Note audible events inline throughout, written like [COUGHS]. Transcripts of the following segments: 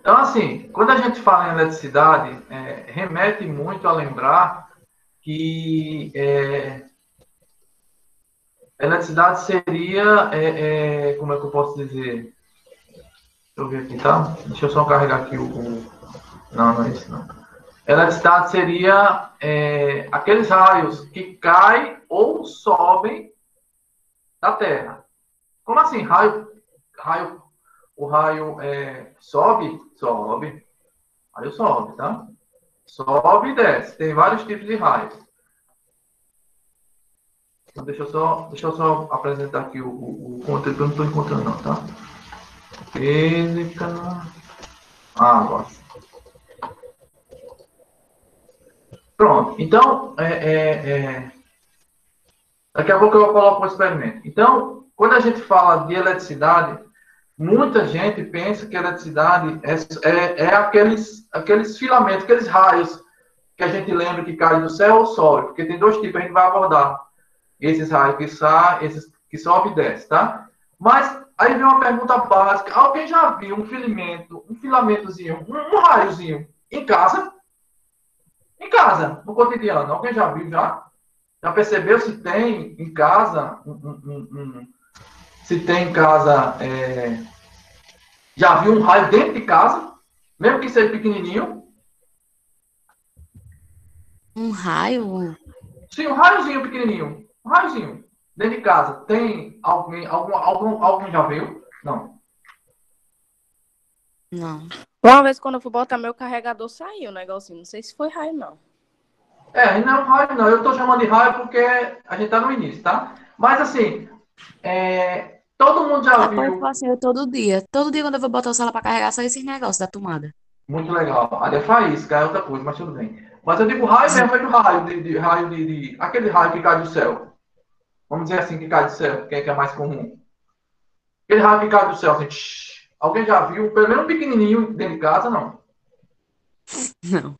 Então, assim, quando a gente fala em eletricidade, é, remete muito a lembrar que é, eletricidade seria, é, é, como é que eu posso dizer? Deixa eu ver aqui, tá? Deixa eu só carregar aqui o. o... Não, não é isso não. Eletricidade seria é, aqueles raios que caem ou sobem da Terra. Como assim? Raio, raio, o raio é, sobe? Sobe. Raio sobe, tá? Sobe e desce. Tem vários tipos de raios. Então, deixa eu só, deixa eu só apresentar aqui o, o, o conteúdo que eu não estou encontrando, não, tá? Física. Ah, agora. Pronto. Então, é, é, é... daqui a pouco eu coloco o experimento. Então, quando a gente fala de eletricidade, muita gente pensa que eletricidade é, é, é aqueles, aqueles filamentos, aqueles raios que a gente lembra que caem do céu ou sol, porque tem dois tipos, a gente vai abordar esses raios que saem, esses que sobe e desce, tá? Mas aí vem uma pergunta básica. Alguém já viu um filamento, um filamentozinho, um, um raiozinho em casa? Em casa, no cotidiano. Alguém já viu já? Já percebeu se tem em casa um, um, um, se tem em casa é... já viu um raio dentro de casa, mesmo que seja pequenininho? Um raio? Sim, um raiozinho pequenininho. Um raiozinho. Dentro de casa. Tem alguém, algum, algum, alguém já viu? Não. Não. Uma vez quando eu fui botar meu carregador, saiu o negocinho. Não sei se foi raio, não. É, não é um raio, não. Eu tô chamando de raio porque a gente tá no início, tá? Mas assim, é, todo mundo já viu. Eu faço assim, todo dia. Todo dia quando eu vou botar o celular pra carregar, sai esses negócios da tomada. Muito legal. Ali é faísca, é outra coisa, mas tudo bem. Mas eu digo raio mesmo, é do raio, de, de raio de, de, Aquele raio que cai do céu. Vamos dizer assim, que cai do céu, que é, que é mais comum. Aquele raio que cai do céu, assim, tsh, alguém já viu, pelo menos um pequenininho dentro de casa, não? Não.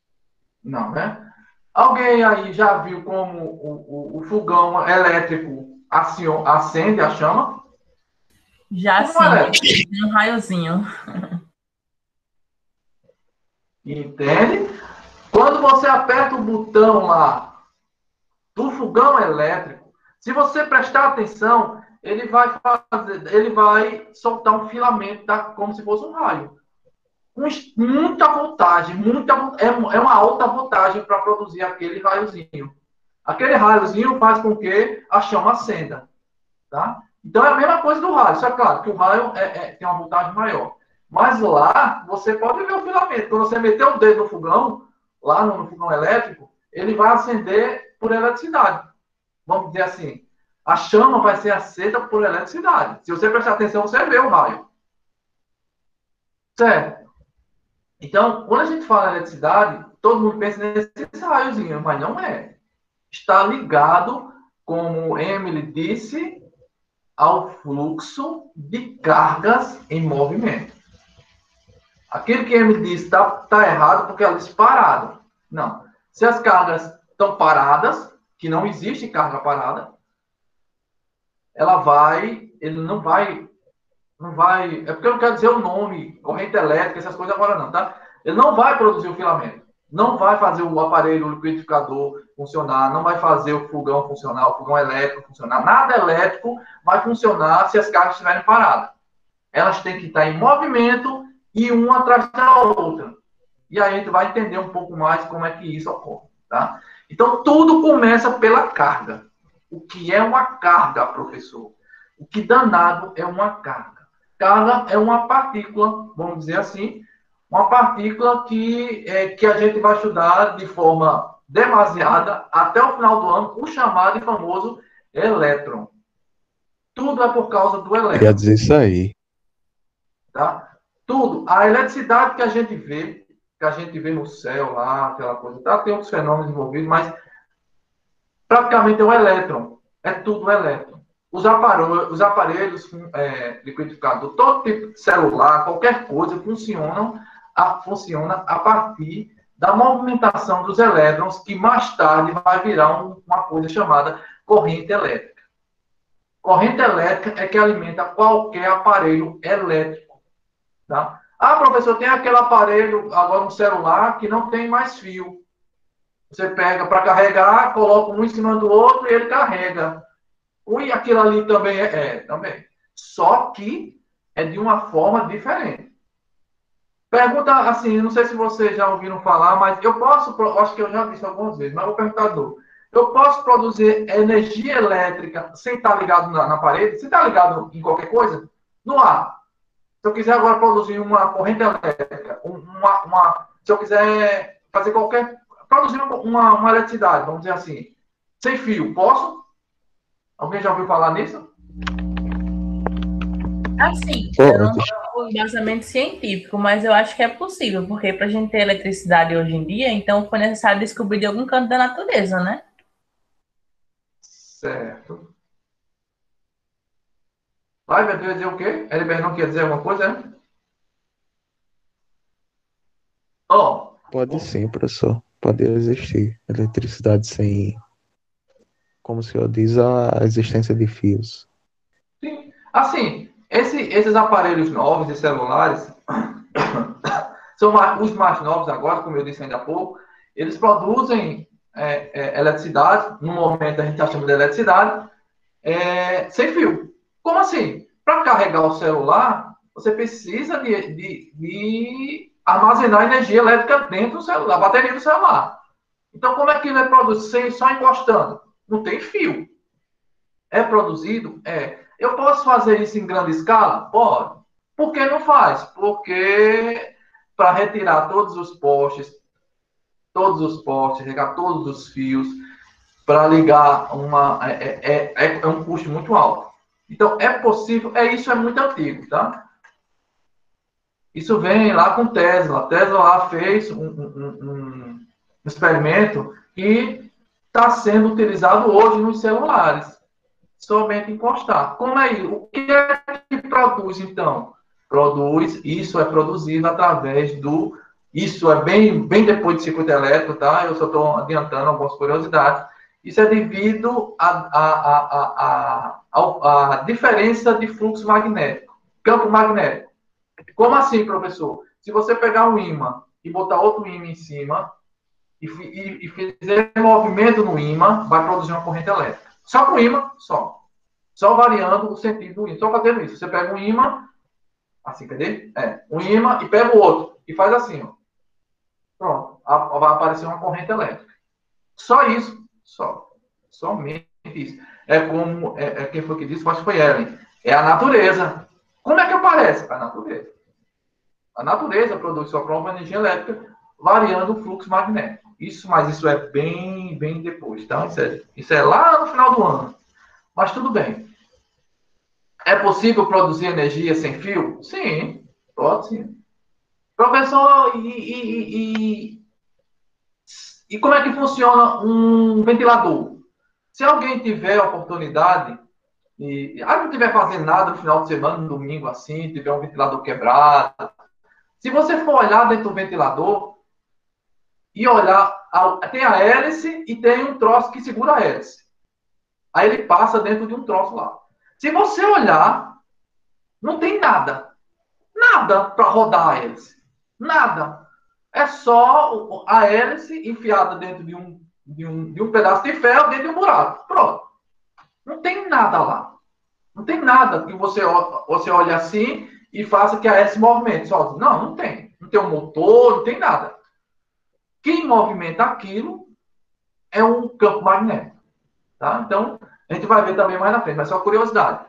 Não, né? Alguém aí já viu como o, o, o fogão elétrico acende a chama? Já sim, um raiozinho. [LAUGHS] Entende? Quando você aperta o botão lá do fogão elétrico, se você prestar atenção, ele vai fazer, ele vai soltar um filamento da, como se fosse um raio. Com muita voltagem, muita, é, é uma alta voltagem para produzir aquele raiozinho. Aquele raiozinho faz com que a chama acenda. Tá? Então é a mesma coisa do raio. Só é claro que o raio é, é, tem uma voltagem maior. Mas lá você pode ver o filamento. Quando você meter o dedo no fogão, lá no, no fogão elétrico, ele vai acender por eletricidade. Vamos dizer assim, a chama vai ser acesa por eletricidade. Se você prestar atenção, você vê o raio. Certo? Então, quando a gente fala em eletricidade, todo mundo pensa nesse raiozinho, mas não é. Está ligado, como Emily disse, ao fluxo de cargas em movimento. Aquilo que Emily disse está tá errado porque ela disse parado. Não. Se as cargas estão paradas, que não existe carga parada, ela vai, ele não vai, não vai, é porque eu não quero dizer o nome, corrente elétrica, essas coisas agora não, tá? Ele não vai produzir o filamento, não vai fazer o aparelho liquidificador funcionar, não vai fazer o fogão funcionar, o fogão elétrico funcionar, nada elétrico vai funcionar se as cargas estiverem paradas. Elas têm que estar em movimento e uma atrás da outra. E aí a gente vai entender um pouco mais como é que isso ocorre, tá? Então, tudo começa pela carga. O que é uma carga, professor? O que danado é uma carga? Carga é uma partícula, vamos dizer assim, uma partícula que, é, que a gente vai estudar de forma demasiada até o final do ano, o chamado e famoso elétron. Tudo é por causa do elétron. Quer dizer isso aí. Tá? Tudo. A eletricidade que a gente vê, que a gente vê no céu lá, aquela coisa, tá? tem outros fenômenos envolvidos, mas praticamente é o elétron. É tudo elétron. Os aparelhos, os aparelhos é, liquidificador, todo tipo de celular, qualquer coisa, funcionam a, funciona a partir da movimentação dos elétrons, que mais tarde vai virar um, uma coisa chamada corrente elétrica. Corrente elétrica é que alimenta qualquer aparelho elétrico. Tá? Ah, professor, tem aquele aparelho, agora um celular, que não tem mais fio. Você pega para carregar, coloca um em cima do outro e ele carrega. E aquilo ali também é, é, também. Só que é de uma forma diferente. Pergunta assim, não sei se vocês já ouviram falar, mas eu posso, acho que eu já disse algumas vezes, mas vou perguntar do. Eu posso produzir energia elétrica sem estar ligado na, na parede, sem estar ligado em qualquer coisa? No ar. Se eu quiser agora produzir uma corrente elétrica, uma, uma se eu quiser fazer qualquer. produzir uma, uma eletricidade, vamos dizer assim, sem fio, posso? Alguém já ouviu falar nisso? Assim, eu não um embasamento científico, mas eu acho que é possível, porque para a gente ter eletricidade hoje em dia, então foi necessário descobrir de algum canto da natureza, né? Certo. Vai, meu Deus, dizer o quê? Heriberto não quer dizer alguma coisa, né? Ó. Oh. Pode sim, professor. Pode existir eletricidade sem, como o senhor diz, a existência de fios. Sim. Assim, esse, esses aparelhos novos de celulares [COUGHS] são os mais novos agora, como eu disse ainda há pouco, eles produzem é, é, eletricidade, no momento a gente está chamando de eletricidade, é, sem fio. Como assim? Para carregar o celular, você precisa de, de, de, armazenar energia elétrica dentro do celular, da bateria do celular. Então, como é que ele é produzido só encostando? Não tem fio. É produzido? É. Eu posso fazer isso em grande escala? Pode. Por que não faz? Porque para retirar todos os postes, todos os postes, regar todos os fios, para ligar uma. É, é, é, é, um custo muito alto. Então, é possível, é isso é muito antigo, tá? Isso vem lá com Tesla. Tesla lá fez um, um, um experimento que está sendo utilizado hoje nos celulares. Somente encostar. Como é isso? O que é que produz, então? Produz, isso é produzido através do isso é bem, bem depois de circuito elétrico, tá? Eu só estou adiantando algumas curiosidades. Isso é devido à a, diferença de fluxo magnético, campo magnético. Como assim, professor? Se você pegar um ímã e botar outro ímã em cima e, e, e fizer movimento no ímã, vai produzir uma corrente elétrica. Só com ímã, só. Só variando o sentido do ímã. Só fazendo isso. Você pega um ímã, assim, cadê? É, um ímã e pega o outro e faz assim, ó. Pronto, vai aparecer uma corrente elétrica. Só isso, só. Somente isso. É como, é, é quem foi que disse? Acho que foi Ellen. É a natureza. Como é que aparece? A natureza. A natureza produz sua própria energia elétrica, variando o fluxo magnético. Isso, mas isso é bem, bem depois, tá? Isso é, isso é lá no final do ano. Mas tudo bem. É possível produzir energia sem fio? Sim, pode sim. Professor, e, e, e, e como é que funciona um ventilador? Se alguém tiver a oportunidade, e ah, não estiver fazendo nada no final de semana, no domingo assim, tiver um ventilador quebrado, se você for olhar dentro do ventilador e olhar, tem a hélice e tem um troço que segura a hélice. Aí ele passa dentro de um troço lá. Se você olhar, não tem nada. Nada para rodar a hélice. Nada. É só a hélice enfiada dentro de um, de um, de um pedaço de ferro dentro de um buraco. Pronto. Não tem nada lá. Não tem nada que você, você olhe assim e faça que a hélice movimente sozinho. Não, não tem. Não tem um motor, não tem nada. Quem movimenta aquilo é um campo magnético. Tá? Então, a gente vai ver também mais na frente, mas só curiosidade.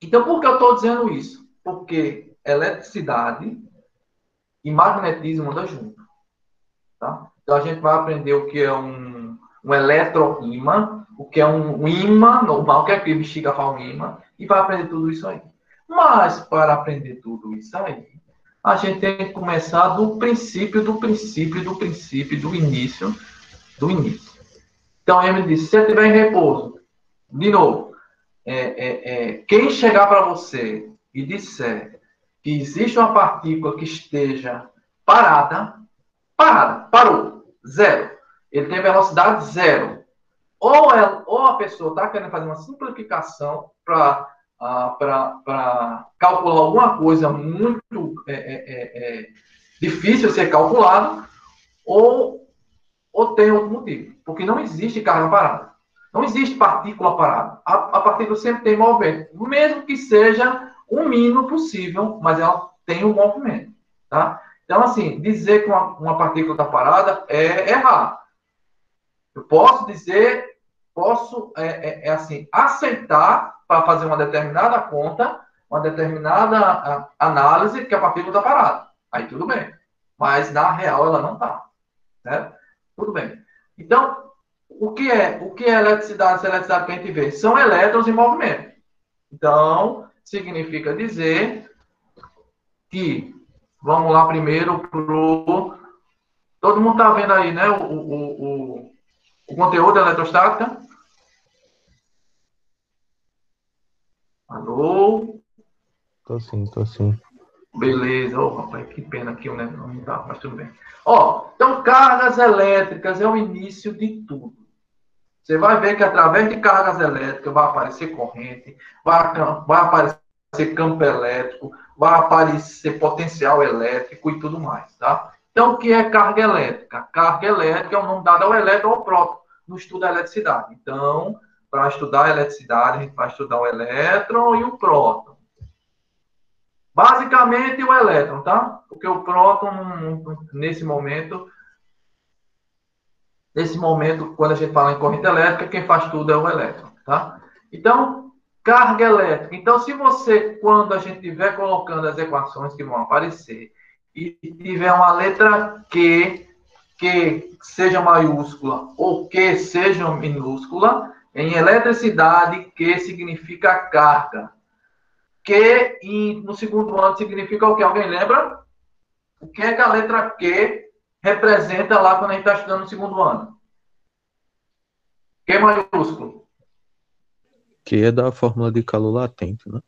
Então, por que eu estou dizendo isso? Porque eletricidade e magnetismo andam junto. Tá? Então a gente vai aprender o que é um, um eletroímã, o que é um, um imã normal, que é que bexiga faz um imã, e vai aprender tudo isso aí. Mas para aprender tudo isso aí, a gente tem que começar do princípio, do princípio, do princípio, do início, do início. Então, Emily disse, se você estiver em repouso, de novo, é, é, é, quem chegar para você e disser que existe uma partícula que esteja parada, parada, parou, zero. Ele tem velocidade zero. ou, é, ou a pessoa está querendo fazer uma simplificação para para calcular alguma coisa muito é, é, é, é difícil de ser calculado, ou, ou tem outro motivo. Porque não existe carga parada. Não existe partícula parada. A, a partícula sempre tem movimento, mesmo que seja o mínimo possível, mas ela tem um movimento. Tá? Então, assim, dizer que uma, uma partícula está parada é errar. Eu posso dizer, posso, é, é, é assim, aceitar para fazer uma determinada conta, uma determinada análise que a partícula está parada. Aí tudo bem. Mas na real ela não está. Certo? Tudo bem. Então, o que é? O que é eletricidade? Essa eletricidade que a gente vê? São elétrons em movimento. Então, significa dizer que, vamos lá primeiro pro. Todo mundo está vendo aí, né? O, o, o, o conteúdo da eletrostática. Alô? Tô sim, tô sim. Beleza, oh, rapaz, que pena aqui, né? Não tá, mas tudo bem. Ó, então cargas elétricas é o início de tudo. Você vai ver que através de cargas elétricas vai aparecer corrente, vai, vai aparecer campo elétrico, vai aparecer potencial elétrico e tudo mais, tá? Então, o que é carga elétrica? Carga elétrica é o nome dado ao elétron ou próton no estudo da eletricidade. Então, para estudar a eletricidade, a gente vai estudar o elétron e o próton. Basicamente, o elétron, tá? Porque o próton, nesse momento, nesse momento, quando a gente fala em corrente elétrica, quem faz tudo é o elétron, tá? Então, carga elétrica. Então, se você, quando a gente estiver colocando as equações que vão aparecer, e tiver uma letra Q, que seja maiúscula ou que seja minúscula, em eletricidade, Q significa carga. Q no segundo ano significa o que? Alguém lembra? O que é que a letra Q representa lá quando a gente está estudando no segundo ano? Q maiúsculo. Que é da fórmula de calor latente, né?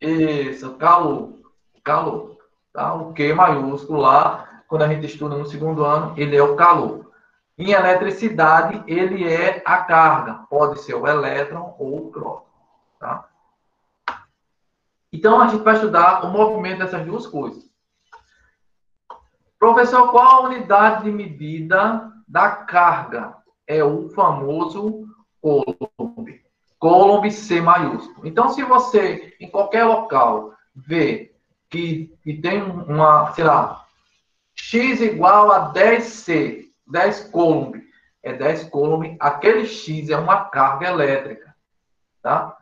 Isso, calor. Calor. Tá? O Q maiúsculo lá, quando a gente estuda no segundo ano, ele é o calor. Em eletricidade, ele é a carga. Pode ser o elétron ou o próton. Tá? Então, a gente vai estudar o movimento dessas duas coisas. Professor, qual a unidade de medida da carga? É o famoso Coulomb. Coulomb C maiúsculo. Então, se você, em qualquer local, vê que, que tem uma, sei lá, x igual a 10C, 10 Coulomb, é 10 Coulomb, aquele X é uma carga elétrica, tá?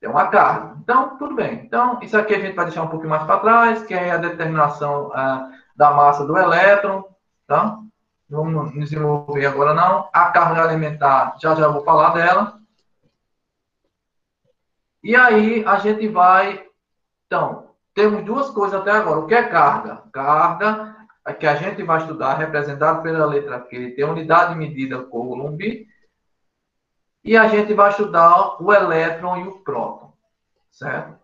É uma carga. Então, tudo bem. Então, isso aqui a gente vai deixar um pouquinho mais para trás, que é a determinação uh, da massa do elétron, tá? Vamos desenvolver agora não. A carga alimentar, já já vou falar dela. E aí, a gente vai... Então, temos duas coisas até agora. O que é carga? Carga que a gente vai estudar, representado pela letra Q, tem unidade de medida Coulomb, e a gente vai estudar o elétron e o próton, certo?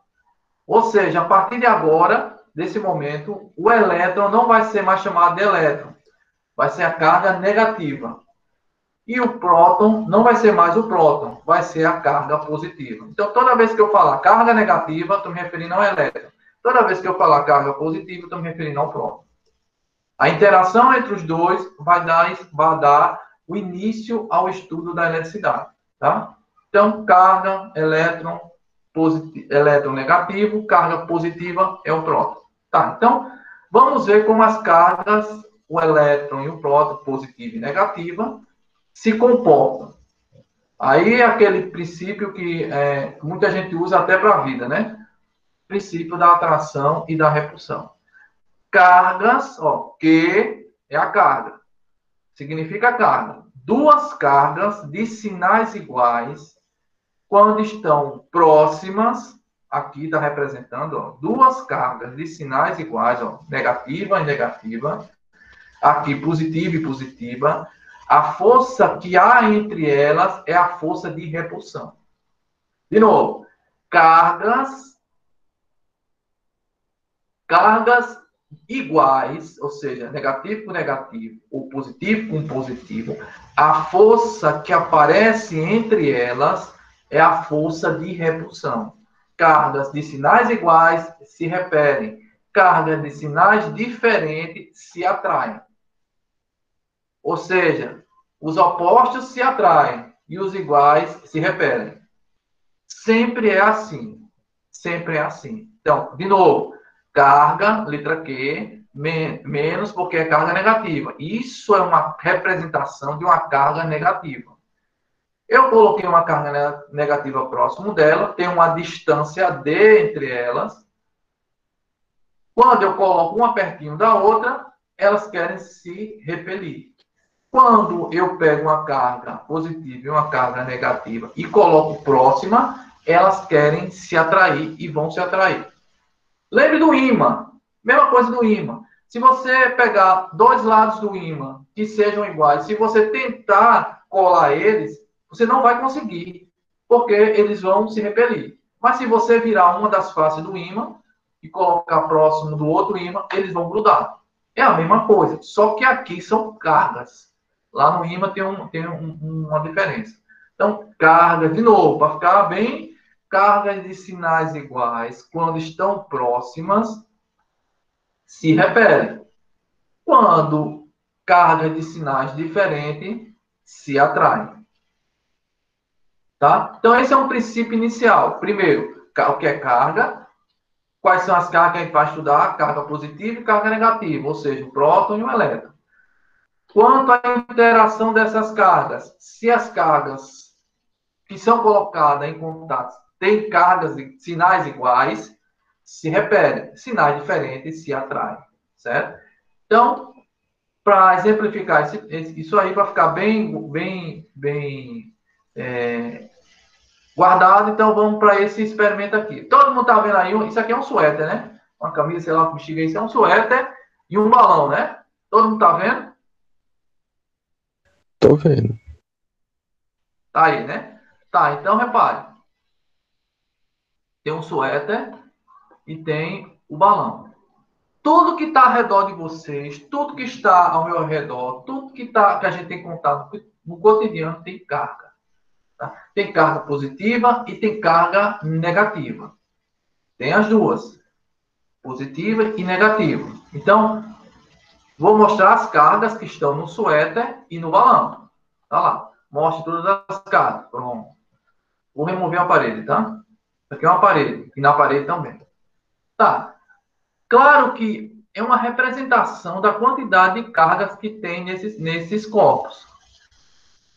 Ou seja, a partir de agora, desse momento, o elétron não vai ser mais chamado de elétron, vai ser a carga negativa. E o próton não vai ser mais o próton, vai ser a carga positiva. Então, toda vez que eu falar carga negativa, estou me referindo ao elétron. Toda vez que eu falar carga positiva, estou me referindo ao próton. A interação entre os dois vai dar, vai dar o início ao estudo da eletricidade. Tá? Então, carga, elétron, positivo, elétron negativo, carga positiva é o próton. Tá, então, vamos ver como as cargas, o elétron e o próton, positiva e negativa, se comportam. Aí é aquele princípio que é, muita gente usa até para a vida, né? Princípio da atração e da repulsão cargas, ó, que é a carga. Significa carga. Duas cargas de sinais iguais, quando estão próximas, aqui está representando, ó, duas cargas de sinais iguais, ó, negativa e negativa, aqui positiva e positiva, a força que há entre elas é a força de repulsão. De novo, cargas, cargas iguais, ou seja, negativo com negativo, ou positivo com positivo, a força que aparece entre elas é a força de repulsão. Cargas de sinais iguais se repelem, cargas de sinais diferentes se atraem. Ou seja, os opostos se atraem e os iguais se repelem. Sempre é assim. Sempre é assim. Então, de novo, carga, letra Q, men menos porque é carga negativa. Isso é uma representação de uma carga negativa. Eu coloquei uma carga negativa próximo dela, tem uma distância D entre elas. Quando eu coloco uma pertinho da outra, elas querem se repelir. Quando eu pego uma carga positiva e uma carga negativa e coloco próxima, elas querem se atrair e vão se atrair. Lembre do ímã. Mesma coisa do ímã. Se você pegar dois lados do ímã que sejam iguais, se você tentar colar eles, você não vai conseguir, porque eles vão se repelir. Mas se você virar uma das faces do ímã e colocar próximo do outro ímã, eles vão grudar. É a mesma coisa, só que aqui são cargas. Lá no imã tem, um, tem um, uma diferença. Então, cargas, de novo, para ficar bem, cargas de sinais iguais, quando estão próximas, se repelem. Quando cargas de sinais diferentes se atraem. Tá? Então, esse é um princípio inicial. Primeiro, o que é carga? Quais são as cargas que a gente vai estudar? Carga positiva e carga negativa, ou seja, o próton e o elétron. Quanto à interação dessas cargas, se as cargas que são colocadas em contato têm cargas e sinais iguais, se repelem, sinais diferentes se atraem, certo? Então, para exemplificar isso aí, para ficar bem, bem, bem é, guardado, então vamos para esse experimento aqui. Todo mundo está vendo aí, isso aqui é um suéter, né? Uma camisa, sei lá, um bexiga, isso é um suéter e um balão, né? Todo mundo está vendo? Tô vendo. Tá aí, né? Tá, então repare. Tem um suéter e tem o balão. Tudo que está ao redor de vocês, tudo que está ao meu redor, tudo que, tá, que a gente tem contato no cotidiano tem carga. Tá? Tem carga positiva e tem carga negativa. Tem as duas. Positiva e negativa. Então, Vou mostrar as cargas que estão no suéter e no balão. Tá lá. Mostre todas as cargas. Pronto. Vou remover a parede, tá? Aqui é uma parede. E na parede também. Tá. Claro que é uma representação da quantidade de cargas que tem nesses, nesses corpos.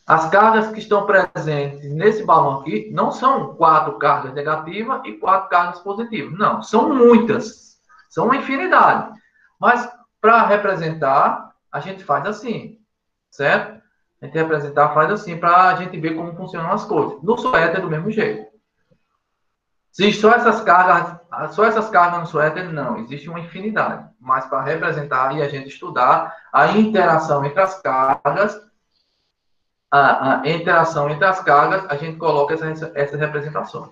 As cargas que estão presentes nesse balão aqui não são quatro cargas negativas e quatro cargas positivas. Não, são muitas. São uma infinidade. Mas para representar, a gente faz assim, certo? A gente representar faz assim, para a gente ver como funcionam as coisas. No suéter é do mesmo jeito. Existe só essas cargas, só essas cargas no suéter? Não, existe uma infinidade. Mas para representar e a gente estudar a interação entre as cargas, a, a interação entre as cargas, a gente coloca essas, essas representações.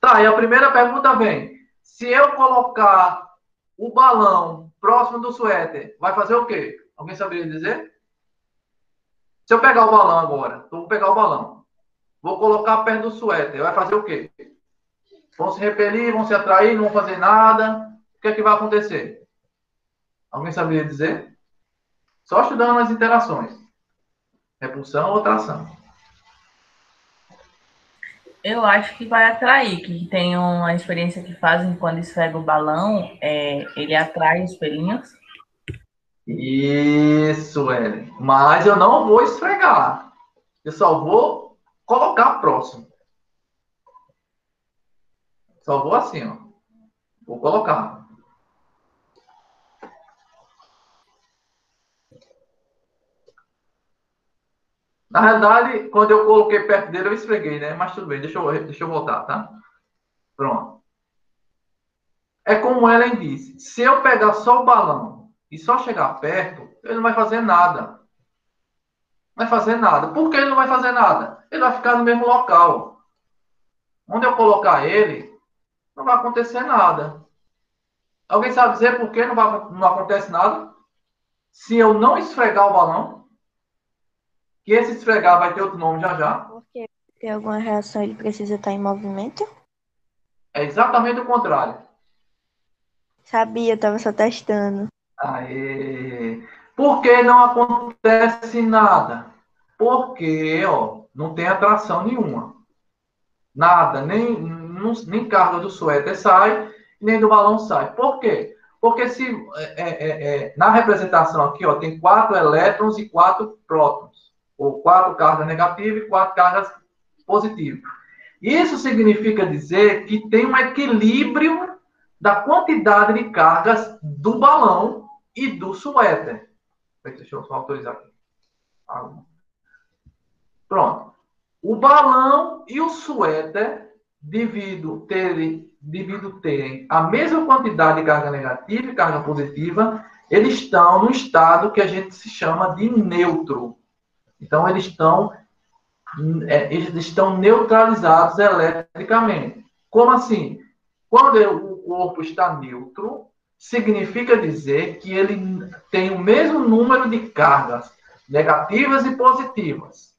Tá, e a primeira pergunta vem: se eu colocar o balão próximo do suéter, vai fazer o quê? Alguém saberia dizer? Se eu pegar o balão agora, então vou pegar o balão, vou colocar perto do suéter, vai fazer o quê? Vão se repelir, vão se atrair, não vão fazer nada. O que é que vai acontecer? Alguém saberia dizer? Só estudando as interações. Repulsão ou atração. Eu acho que vai atrair, que tem uma experiência que fazem quando esfrega o balão, é, ele atrai os pelinhos. Isso, Ellen. Mas eu não vou esfregar. Eu só vou colocar próximo. Só vou assim, ó. Vou colocar. Na realidade, quando eu coloquei perto dele, eu esfreguei, né? Mas tudo bem, deixa eu, deixa eu voltar, tá? Pronto. É como Ellen disse: se eu pegar só o balão e só chegar perto, ele não vai fazer nada. Não vai fazer nada. Por que ele não vai fazer nada? Ele vai ficar no mesmo local. Onde eu colocar ele, não vai acontecer nada. Alguém sabe dizer por que não, vai, não acontece nada? Se eu não esfregar o balão, que esse esfregar vai ter outro nome já já, Porque tem alguma reação, ele precisa estar em movimento? é exatamente o contrário. Sabia, eu tava só testando. Aê. Por que não acontece nada? Porque, ó, não tem atração nenhuma. Nada, nem, nem carga do suéter sai, nem do balão sai. Por quê? Porque se é, é, é, na representação aqui, ó, tem quatro elétrons e quatro prótons, ou quatro cargas negativas e quatro cargas positivas. Isso significa dizer que tem um equilíbrio da quantidade de cargas do balão e do suéter. Deixa eu só autorizar aqui. Ah, Pronto. O balão e o suéter, devido terem, devido terem a mesma quantidade de carga negativa e carga positiva, eles estão no estado que a gente se chama de neutro. Então, eles estão, é, eles estão neutralizados eletricamente. Como assim? Quando o corpo está neutro, significa dizer que ele tem o mesmo número de cargas negativas e positivas.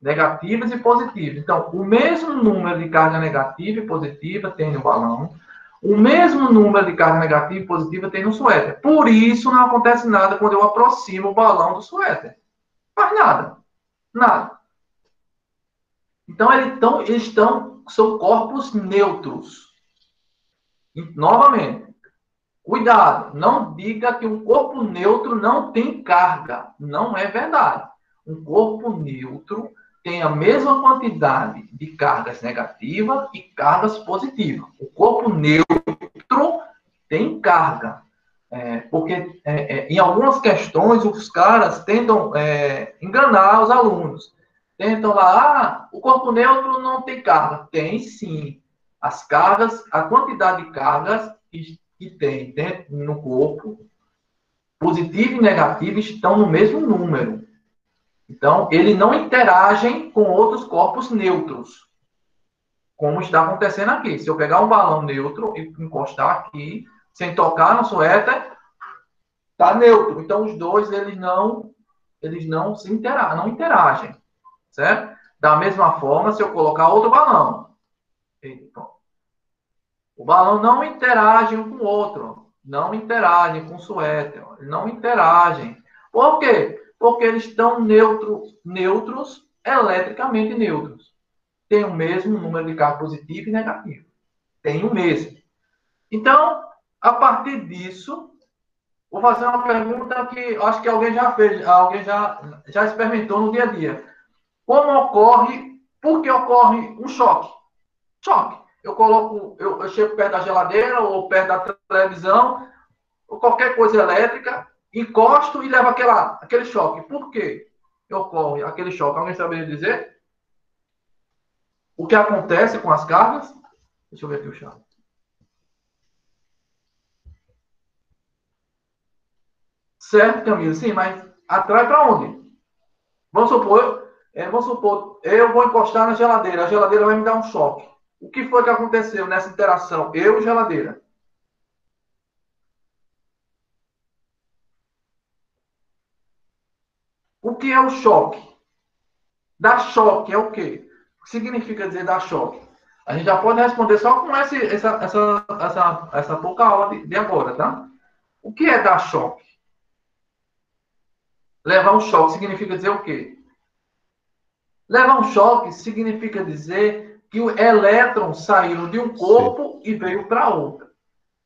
Negativas e positivas. Então, o mesmo número de carga negativa e positiva tem no balão, o mesmo número de carga negativa e positiva tem no suéter. Por isso, não acontece nada quando eu aproximo o balão do suéter. Faz nada. Nada. Então, eles eles estão são corpos neutros. E, novamente, cuidado, não diga que um corpo neutro não tem carga. Não é verdade. Um corpo neutro tem a mesma quantidade de cargas negativas e cargas positivas. O corpo neutro tem carga. É, porque é, é, em algumas questões os caras tentam é, enganar os alunos. Tentam lá, ah, o corpo neutro não tem carga. Tem sim. As cargas, a quantidade de cargas que, que tem dentro no corpo, positiva e negativa, estão no mesmo número. Então, eles não interagem com outros corpos neutros. Como está acontecendo aqui. Se eu pegar um balão neutro e encostar aqui, sem tocar no suéter, está neutro. Então, os dois, eles não, eles não se interagem, não interagem. Certo? Da mesma forma, se eu colocar outro balão. O balão não interage um com o outro. Não interagem com o suéter. Não interagem. Por quê? Porque eles estão neutro, neutros, eletricamente neutros. Tem o mesmo número de carga positiva e negativa. Tem o mesmo. Então, a partir disso, vou fazer uma pergunta que acho que alguém já fez, alguém já, já experimentou no dia a dia. Como ocorre, por que ocorre um choque? Choque. Eu coloco, eu, eu chego perto da geladeira ou perto da televisão, ou qualquer coisa elétrica, encosto e levo aquela, aquele choque. Por quê ocorre aquele choque? Alguém saberia dizer? O que acontece com as cargas? Deixa eu ver aqui o chave. Certo, Camila? Sim, mas atrai para onde? Vamos supor, é, vamos supor, eu vou encostar na geladeira, a geladeira vai me dar um choque. O que foi que aconteceu nessa interação? Eu e geladeira. O que é o choque? Dar choque é o quê? O que significa dizer dar choque? A gente já pode responder só com essa, essa, essa, essa, essa pouca aula de, de agora, tá? O que é dar choque? Levar um choque significa dizer o quê? Levar um choque significa dizer que o elétron saiu de um corpo Sim. e veio para outro.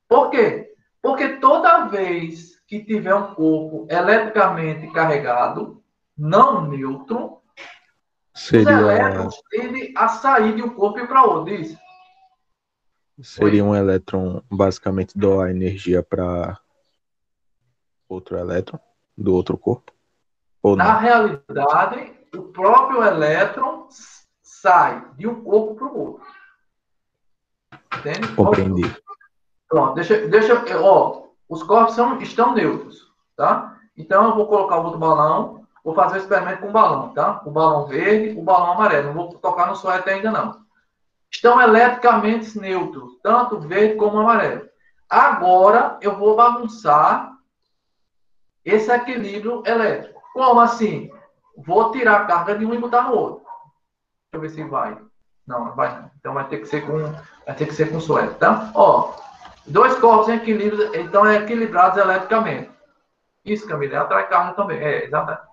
Por quê? Porque toda vez que tiver um corpo eletricamente carregado, não neutro, Seria... os elétrons tendem a sair de um corpo e para outro. Isso. Seria um elétron basicamente doar energia para outro elétron do outro corpo? Ou Na não? realidade, o próprio elétron sai de um corpo para o outro. Entende? Compreendi. Pronto, deixa, deixa, ó, os corpos são, estão neutros, tá? Então eu vou colocar o outro balão, vou fazer o experimento com o balão, tá? O balão verde, o balão amarelo. Não vou tocar no suéter ainda não. Estão eletricamente neutros, tanto verde como amarelo. agora eu vou bagunçar esse equilíbrio elétrico. Como assim? Vou tirar a carga de um e botar no outro. Deixa eu ver se vai. Não, não vai não. Então vai ter que ser com, vai ter que ser com suéter, tá? Ó, dois corpos em equilíbrio, então é equilibrados eletricamente. Isso, Camila, atrai carga também. É, exatamente.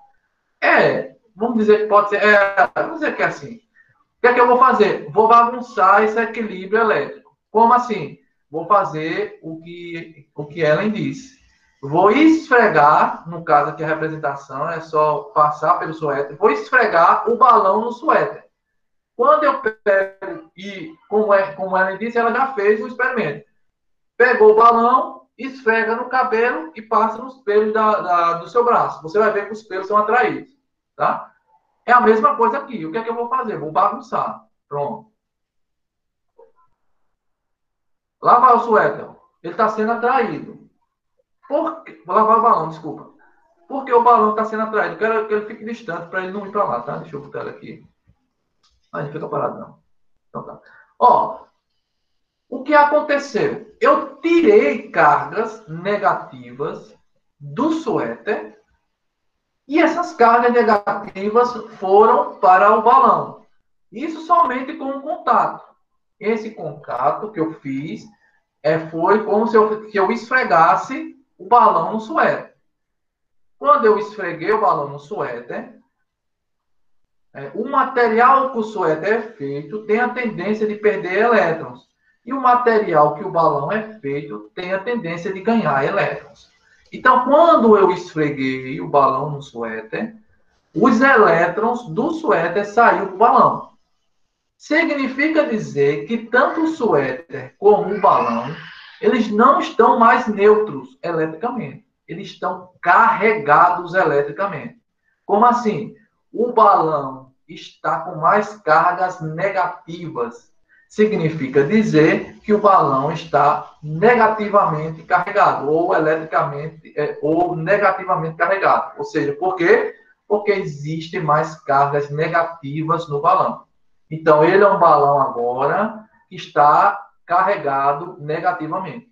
É, vamos dizer que pode ser, é, vamos dizer que é assim. O que é que eu vou fazer? Vou bagunçar esse equilíbrio elétrico. Como assim? Vou fazer o que, o que Ellen disse. Vou esfregar, no caso aqui a representação, é só passar pelo suéter, vou esfregar o balão no suéter. Quando eu pego, e como, é, como ela disse, ela já fez o experimento. Pegou o balão, esfrega no cabelo e passa nos pelos da, da, do seu braço. Você vai ver que os pelos são atraídos. Tá? É a mesma coisa aqui. O que é que eu vou fazer? Vou bagunçar. Pronto. Lá vai o suéter. Ele está sendo atraído. Por que... Vou lavar o balão, desculpa. Porque o balão está sendo atraído. Eu quero que ele fique distante para ele não ir para lá, tá? Deixa eu botar ele aqui. Ah, ele fica parado, não. Então tá. Ó, o que aconteceu? Eu tirei cargas negativas do suéter e essas cargas negativas foram para o balão. Isso somente com um contato. Esse contato que eu fiz é, foi como se eu, se eu esfregasse o balão no suéter. Quando eu esfreguei o balão no suéter, é, o material que o suéter é feito tem a tendência de perder elétrons. E o material que o balão é feito tem a tendência de ganhar elétrons. Então, quando eu esfreguei o balão no suéter, os elétrons do suéter saíram do balão. Significa dizer que tanto o suéter como o balão eles não estão mais neutros eletricamente. Eles estão carregados eletricamente. Como assim? O balão está com mais cargas negativas. Significa dizer que o balão está negativamente carregado, ou eletricamente, é, ou negativamente carregado. Ou seja, por quê? Porque existem mais cargas negativas no balão. Então, ele é um balão agora que está carregado negativamente.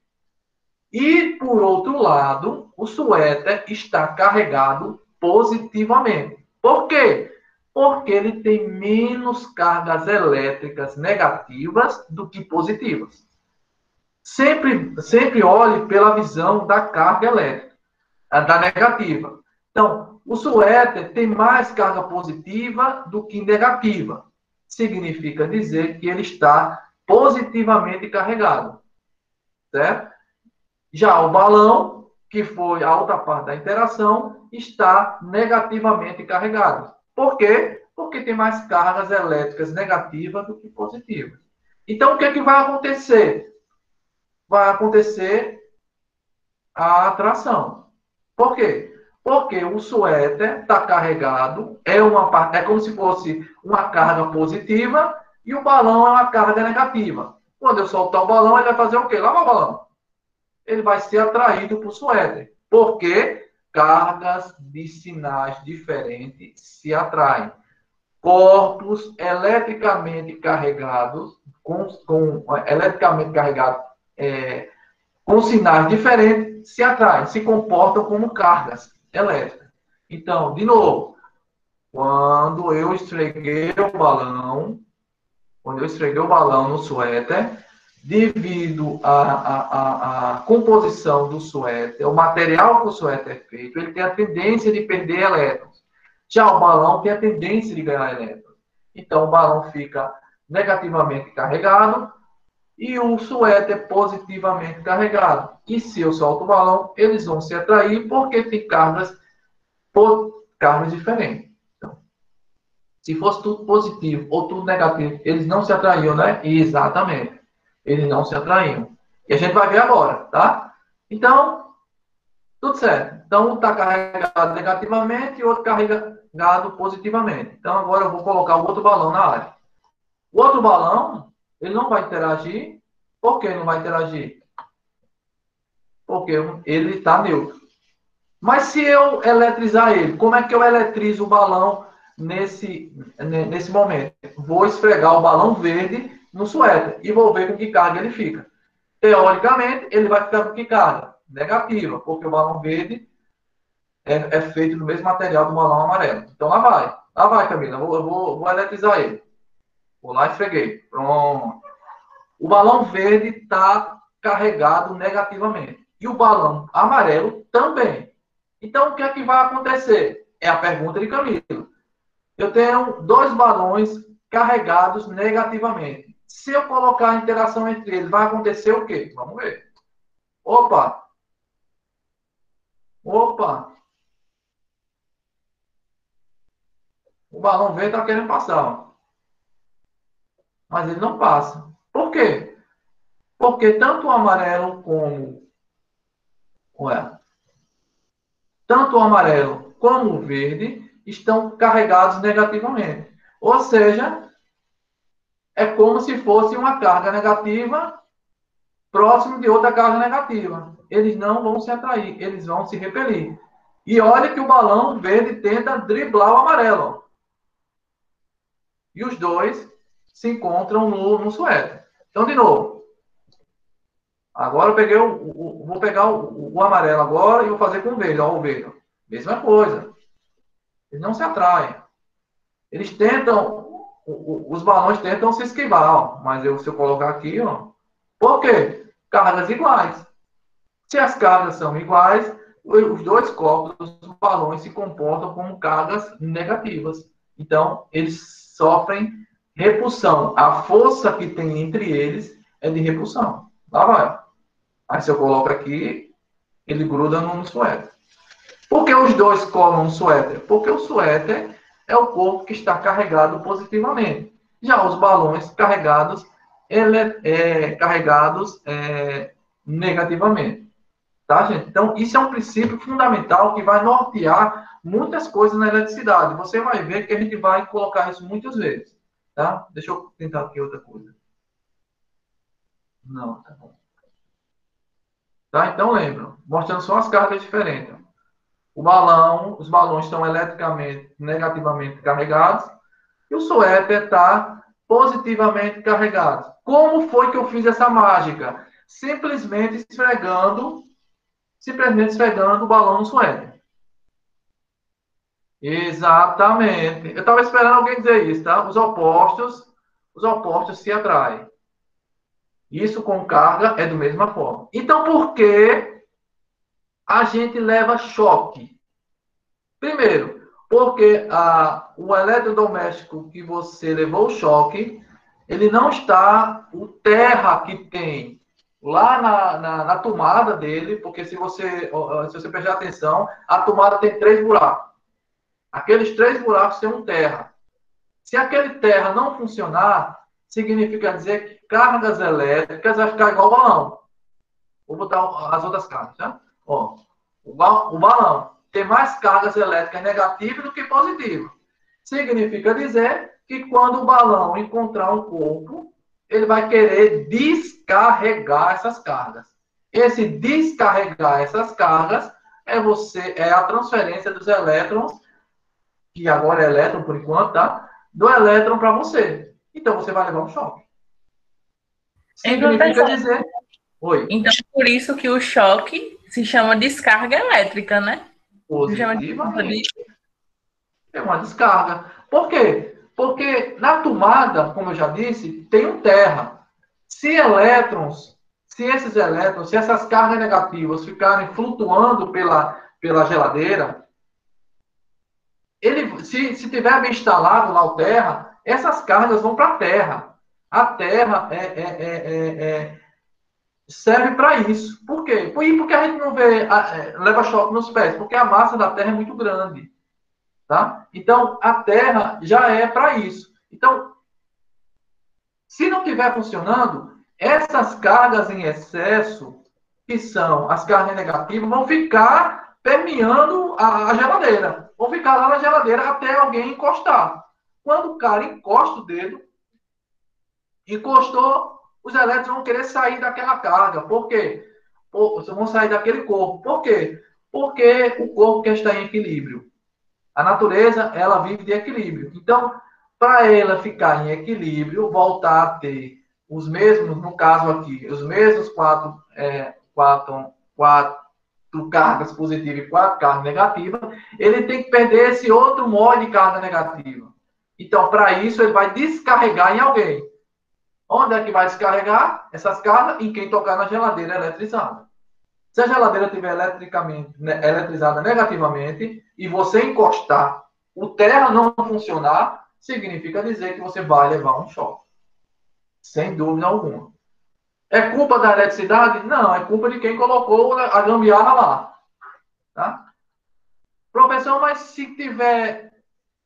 E, por outro lado, o suéter está carregado positivamente. Por quê? Porque ele tem menos cargas elétricas negativas do que positivas. Sempre, sempre olhe pela visão da carga elétrica, da negativa. Então, o suéter tem mais carga positiva do que negativa. Significa dizer que ele está positivamente carregado. Certo? Já o balão, que foi a outra parte da interação, está negativamente carregado. Por quê? Porque tem mais cargas elétricas negativas do que positivas. Então, o que, é que vai acontecer? Vai acontecer a atração. Por quê? Porque o suéter está carregado, é, uma, é como se fosse uma carga positiva e o balão é uma carga negativa. Quando eu soltar o balão, ele vai fazer o quê? Lava o balão. Ele vai ser atraído para o suéter. Porque cargas de sinais diferentes se atraem. Corpos eletricamente carregados, com, com eletricamente carregados, é, com sinais diferentes, se atraem, se comportam como cargas elétricas. Então, de novo, quando eu esfreguei o balão, quando eu esfreguei o balão no suéter, devido à, à, à, composição do suéter, o material que o suéter é feito, ele tem a tendência de perder elétrons. Já o balão tem a tendência de ganhar elétrons. Então, o balão fica negativamente carregado e o suéter positivamente carregado. E se eu solto o balão, eles vão se atrair porque tem cargas, cargas diferentes. Se fosse tudo positivo ou tudo negativo, eles não se atraíam, né? Exatamente. Eles não se atraíam. E a gente vai ver agora, tá? Então, tudo certo. Então, um está carregado negativamente e outro carregado positivamente. Então, agora eu vou colocar o outro balão na área. O outro balão, ele não vai interagir. Por que não vai interagir? Porque ele está neutro. Mas se eu eletrizar ele, como é que eu eletrizo o balão nesse, nesse momento. Vou esfregar o balão verde no suéter e vou ver com que carga ele fica. teoricamente, ele vai ficar com que carga? Negativa, porque o balão verde é, é, feito do mesmo material do balão amarelo. Então lá vai. Lá vai, Camila. Vou, vou, eletrizar ele. Vou lá e esfreguei. Pronto. O balão verde está carregado negativamente. E o balão amarelo também. Então, o que é que vai acontecer? É a pergunta de Camilo. Eu tenho dois balões carregados negativamente. Se eu colocar a interação entre eles, vai acontecer o quê? Vamos ver. Opa! Opa! O balão verde está querendo passar. Ó. Mas ele não passa. Por quê? Porque tanto o amarelo como. Ué, tanto o amarelo como o verde estão carregados negativamente. Ou seja, é como se fosse uma carga negativa próximo de outra carga negativa. Eles não vão se atrair, eles vão se repelir. E olha que o balão verde tenta driblar o amarelo. E os dois se encontram no, no suéter. Então, de novo. Agora eu peguei o, o vou pegar o, o, amarelo agora e vou fazer com o verde. Olha o verde. Mesma coisa. Eles não se atraem. Eles tentam, os balões tentam se esquivar, ó. mas eu, se eu colocar aqui, ó. Por quê? Cargas iguais. Se as cargas são iguais, os dois corpos dos balões se comportam como cargas negativas. Então, eles sofrem repulsão. A força que tem entre eles é de repulsão. Lá vai. Aí se eu coloco aqui, ele gruda no suéter. Por que os dois colam no suéter? Porque o suéter é o corpo que está carregado positivamente. Já os balões carregados, ele, é, carregados é, negativamente. Tá, gente? Então, isso é um princípio fundamental que vai nortear muitas coisas na eletricidade. Você vai ver que a gente vai colocar isso muitas vezes. Tá? Deixa eu tentar aqui outra coisa. Não, tá bom. Tá? Então, lembra. Mostrando só as cargas diferentes. O balão, os balões estão eletricamente, negativamente carregados. E o suéter está positivamente carregado. Como foi que eu fiz essa mágica? Simplesmente esfregando simplesmente esfregando o balão no suéter. Exatamente. Eu estava esperando alguém dizer isso, tá? Os opostos, os opostos se atraem. Isso com carga é da mesma forma. Então, por que a gente leva choque? Primeiro, porque a, o eletrodoméstico que você levou o choque, ele não está o terra que tem lá na, na, na, tomada dele, porque se você, se você prestar atenção, a tomada tem três buracos. Aqueles três buracos têm um terra. Se aquele terra não funcionar, significa dizer que cargas elétricas vai ficar igual o balão. Vou botar as outras cargas, tá? Ó, o, o balão tem mais cargas elétricas negativas do que positivas. Significa dizer que quando o balão encontrar um corpo, ele vai querer descarregar essas cargas. Esse descarregar essas cargas é você é a transferência dos elétrons, que agora é elétron por enquanto, tá? Do elétron para você. Então você vai levar um choque. Significa então, dizer. Oi. Então, por isso que o choque se chama descarga elétrica, né? Se chama de... É uma descarga. Por quê? Porque na tomada, como eu já disse, tem um terra. Se elétrons, se esses elétrons, se essas cargas negativas ficarem flutuando pela, pela geladeira, ele, se, se tiver bem instalado lá o terra, essas cargas vão para a terra. A terra é, é, é, é serve para isso. Por quê? Porque a gente não vê, leva choque nos pés? Porque a massa da terra é muito grande. Tá? Então, a Terra já é para isso. Então, se não estiver funcionando, essas cargas em excesso, que são as cargas negativas, vão ficar permeando a, a geladeira. Vão ficar lá na geladeira até alguém encostar. Quando o cara encosta o dedo, encostou, os elétrons vão querer sair daquela carga. Por quê? vão sair daquele corpo. Por quê? Porque o corpo quer estar em equilíbrio. A natureza, ela vive de equilíbrio. Então, para ela ficar em equilíbrio, voltar a ter os mesmos, no caso aqui, os mesmos quatro, é, quatro, quatro cargas positivas e quatro cargas negativas, ele tem que perder esse outro mol de carga negativa. Então, para isso, ele vai descarregar em alguém. Onde é que vai descarregar essas cargas? Em quem tocar na geladeira eletrizada. Se a geladeira estiver eletricamente, né, eletrizada negativamente e você encostar, o terra não funcionar, significa dizer que você vai levar um choque. Sem dúvida alguma. É culpa da eletricidade? Não, é culpa de quem colocou a gambiarra lá. Tá? Professor, mas se tiver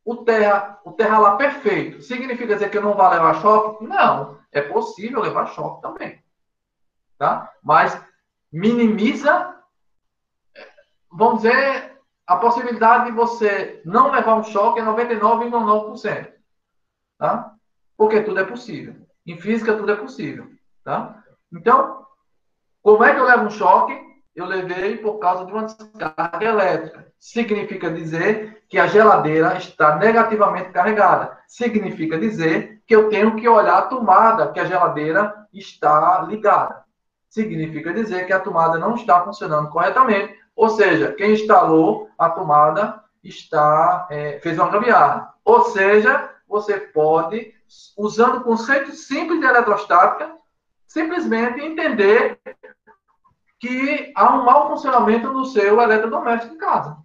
o terra, o terra lá perfeito, significa dizer que não vai levar choque? Não, é possível levar choque também. Tá? Mas minimiza, vamos dizer, a possibilidade de você não levar um choque é 99,9%. Tá? Porque tudo é possível. Em física, tudo é possível. Tá? Então, como é que eu levo um choque? Eu levei por causa de uma descarga elétrica. Significa dizer que a geladeira está negativamente carregada. Significa dizer que eu tenho que olhar a tomada que a geladeira está ligada. Significa dizer que a tomada não está funcionando corretamente. Ou seja, quem instalou a tomada está é, fez uma gambiarra. Ou seja, você pode, usando o conceito simples de eletrostática, simplesmente entender que há um mau funcionamento do seu eletrodoméstico em casa.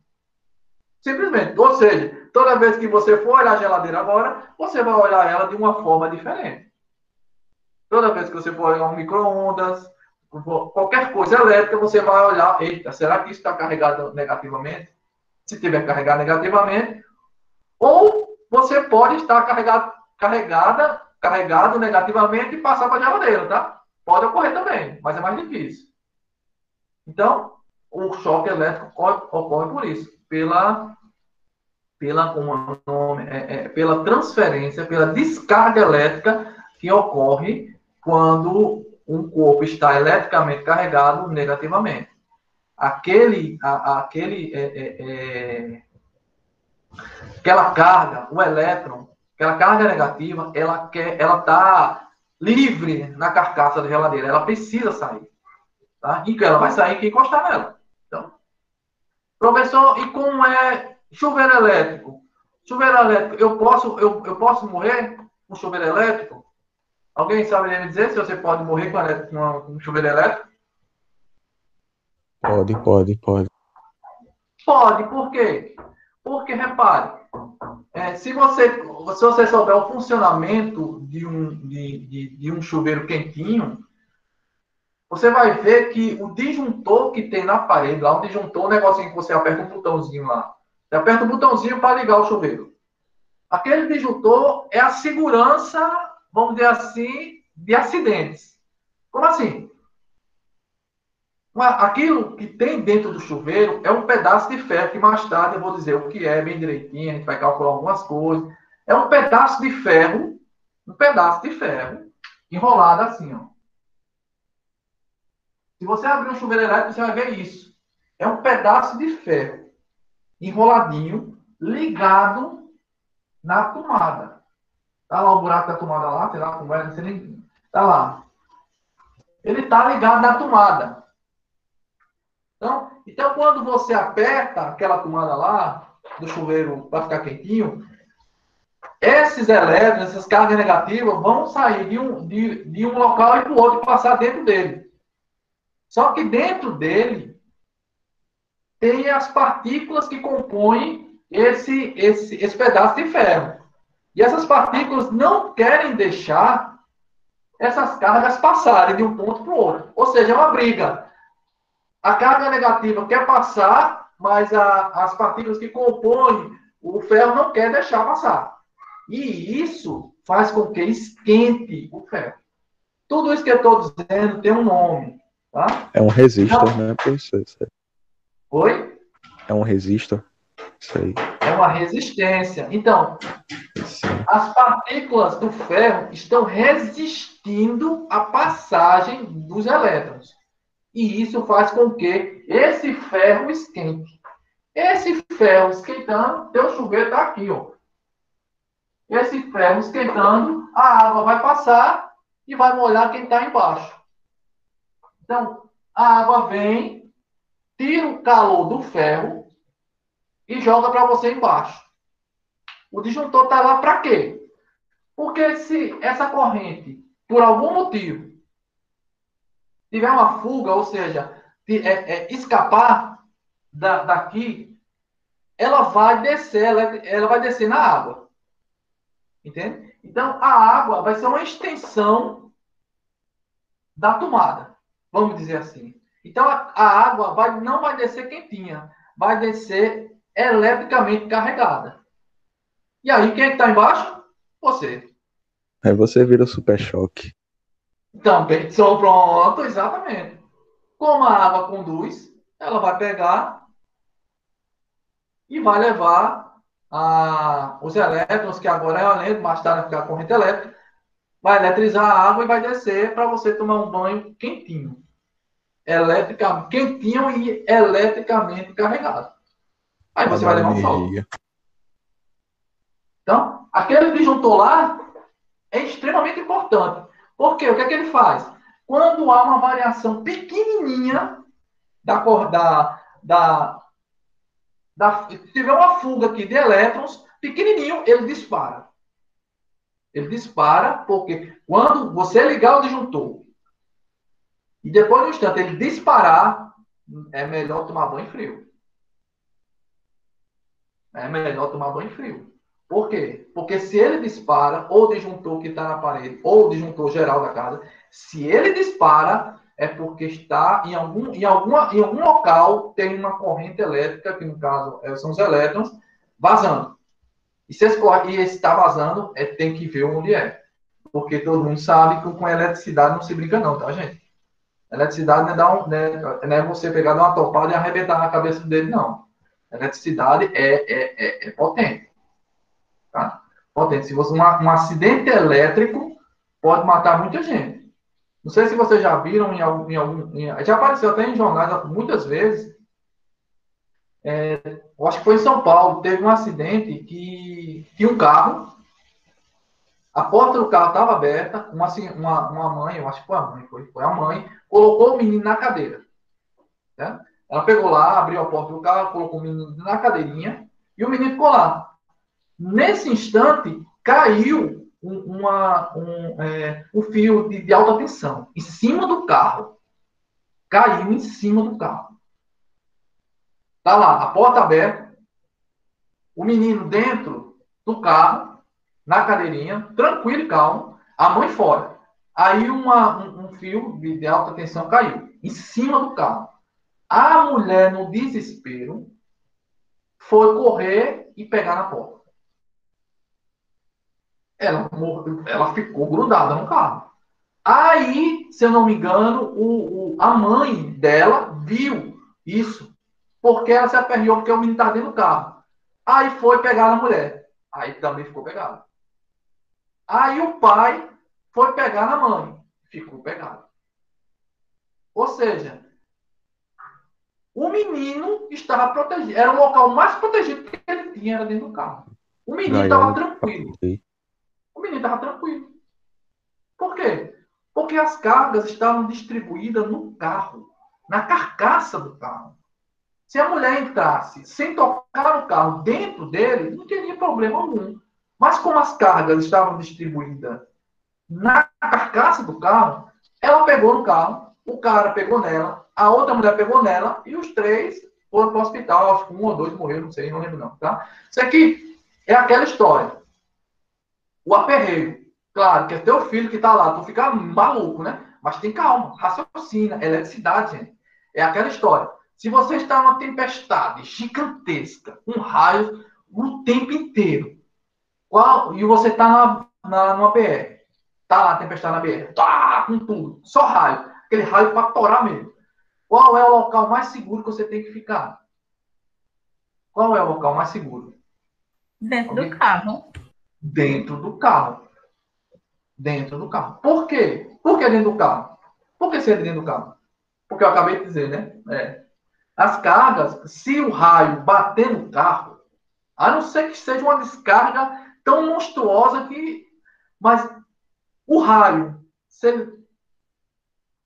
Simplesmente. Ou seja, toda vez que você for olhar a geladeira agora, você vai olhar ela de uma forma diferente. Toda vez que você for olhar um micro-ondas, qualquer coisa elétrica, você vai olhar, eita, será que está carregado negativamente? Se tiver carregado negativamente, ou você pode estar carregado, carregada, carregado negativamente e passar para a geladeira, tá? Pode ocorrer também, mas é mais difícil. Então, o choque elétrico ocorre, por isso, pela, pela, é nome, é, é, pela transferência, pela descarga elétrica que ocorre quando um corpo está eletricamente carregado negativamente. Aquele, a, aquele, é, é, é aquela carga, o elétron, aquela carga negativa, ela quer, ela está livre na carcaça da geladeira, ela precisa sair. Tá? E ela vai sair quem encostar nela. Então, professor, e como é chuveiro elétrico? Chuveiro elétrico, eu posso, eu, eu posso morrer com chuveiro elétrico? Alguém sabe me dizer se você pode morrer com um chuveiro elétrico? Pode, pode, pode. Pode, por quê? Porque, repare, é, se, você, se você souber o funcionamento de um, de, de, de um chuveiro quentinho, você vai ver que o disjuntor que tem na parede, lá um disjuntor, um negocinho que você aperta um botãozinho lá. Você aperta um botãozinho para ligar o chuveiro. Aquele disjuntor é a segurança, vamos dizer assim, de acidentes. Como assim? Aquilo que tem dentro do chuveiro é um pedaço de ferro, que mais tarde eu vou dizer o que é, bem direitinho, a gente vai calcular algumas coisas. É um pedaço de ferro, um pedaço de ferro, enrolado assim, ó. Se você abrir um chuveiro elétrico, você vai ver isso. É um pedaço de ferro enroladinho, ligado na tomada. Tá lá o buraco da tomada lá, sei lá como é, não sei nem. Tá lá. Ele tá ligado na tomada. Então, então, quando você aperta aquela tomada lá, do chuveiro para ficar quentinho, esses elétrons, essas cargas negativas, vão sair de um, de, de um local e para o outro passar dentro dele. Só que dentro dele tem as partículas que compõem esse, esse, esse pedaço de ferro. E essas partículas não querem deixar essas cargas passarem de um ponto para o outro. Ou seja, é uma briga. A carga negativa quer passar, mas a, as partículas que compõem o ferro não quer deixar passar. E isso faz com que esquente o ferro. Tudo isso que eu estou dizendo tem um nome. Tá? É um resistor, então, né, professor? Oi? É um resistor. Isso aí. É uma resistência. Então, as partículas do ferro estão resistindo à passagem dos elétrons. E isso faz com que esse ferro esquente. Esse ferro esquentando, teu chuveiro está aqui, ó. Esse ferro esquentando, a água vai passar e vai molhar quem está embaixo. Então, a água vem, tira o calor do ferro e joga para você embaixo. O disjuntor está lá para quê? Porque se essa corrente, por algum motivo, tiver uma fuga, ou seja, é, é, escapar da, daqui, ela vai descer, ela, ela vai descer na água. Entende? Então, a água vai ser uma extensão da tomada, vamos dizer assim. Então, a, a água vai, não vai descer quentinha, vai descer eletricamente carregada. E aí, quem é está embaixo? Você. Aí você vira super choque. Também, só pronto, exatamente. Como a água conduz, ela vai pegar e vai levar a, os elétrons, que agora é elétrico, mais tarde vai ficar a corrente elétrica, vai eletrizar a água e vai descer para você tomar um banho quentinho. Elétrica, quentinho e eletricamente carregado. Aí você vai levar um sol. Então, aquele disjuntor lá é extremamente importante. Porque o que é que ele faz? Quando há uma variação pequenininha da cor da, da, da se tiver uma fuga aqui de elétrons, pequenininho, ele dispara. Ele dispara porque quando você ligar o disjuntor e depois do instante ele disparar, é melhor tomar banho frio. É melhor tomar banho frio. Por quê? Porque se ele dispara, ou disjuntor que está na parede, ou disjuntor geral da casa, se ele dispara, é porque está em algum, em alguma, em algum local, tem uma corrente elétrica, que no caso é, são os elétrons, vazando. E se está vazando, é, tem que ver onde é. Porque todo mundo sabe que com eletricidade não se brinca, não, tá, gente? Eletricidade não é, dar um, né, não é você pegar, dar uma topada e arrebentar na cabeça dele, não. Eletricidade é, é, é, é potente. Tá? Potente. Se você um acidente elétrico pode matar muita gente. Não sei se vocês já viram em algum, em algum em, já apareceu até em jornais muitas vezes. É, acho que foi em São Paulo, teve um acidente que tinha um carro, a porta do carro estava aberta, uma, uma, uma mãe, eu acho que foi a mãe, foi, foi a mãe, colocou o menino na cadeira. Né? Ela pegou lá, abriu a porta do carro, colocou o menino na cadeirinha e o menino ficou lá. Nesse instante, caiu um, uma, um, é, um fio de, de alta tensão em cima do carro. Caiu em cima do carro. Tá lá, a porta aberta, o menino dentro do carro, na cadeirinha, tranquilo e calmo, a mãe fora. Aí uma, um, um fio de, alta tensão caiu em cima do carro. A mulher, no desespero, foi correr e pegar na porta. Ela, ela ficou grudada no carro. Aí, se eu não me engano, o, o, a mãe dela viu isso, porque ela se aperreou porque o menino estava dentro do carro. Aí foi pegar a mulher. Aí também ficou pegado. Aí o pai foi pegar na mãe. Ficou pegado. Ou seja, o menino estava protegido. Era o local mais protegido que ele tinha era dentro do carro. O menino estava tranquilo. O menino estava tranquilo. Por quê? Porque as cargas estavam distribuídas no carro, na carcaça do carro. Se a mulher entrasse sem tocar no carro dentro dele, não teria problema algum. Mas como as cargas estavam distribuídas na carcaça do carro, ela pegou no carro, o cara pegou nela, a outra mulher pegou nela e os três foram para o hospital. Acho que um ou dois morreram, não sei, não lembro não. Tá? Isso aqui é aquela história. O aperreio. Claro, que é teu filho que está lá, tu fica maluco, né? Mas tem calma, raciocina, eletricidade, gente. É aquela história. Se você está numa tempestade gigantesca, com raios o tempo inteiro, qual, e você está na, na, numa tá lá a tempestade na BR, tá com tudo, só raio, aquele raio para torar mesmo. Qual é o local mais seguro que você tem que ficar? Qual é o local mais seguro? Dentro Alguém? do carro. Dentro do carro. Dentro do carro. Por quê? Por que dentro do carro? Por que ser dentro do carro? Porque eu acabei de dizer, né? É. As cargas, se o raio bater no carro, a não ser que seja uma descarga tão monstruosa que. Mas o raio, se ele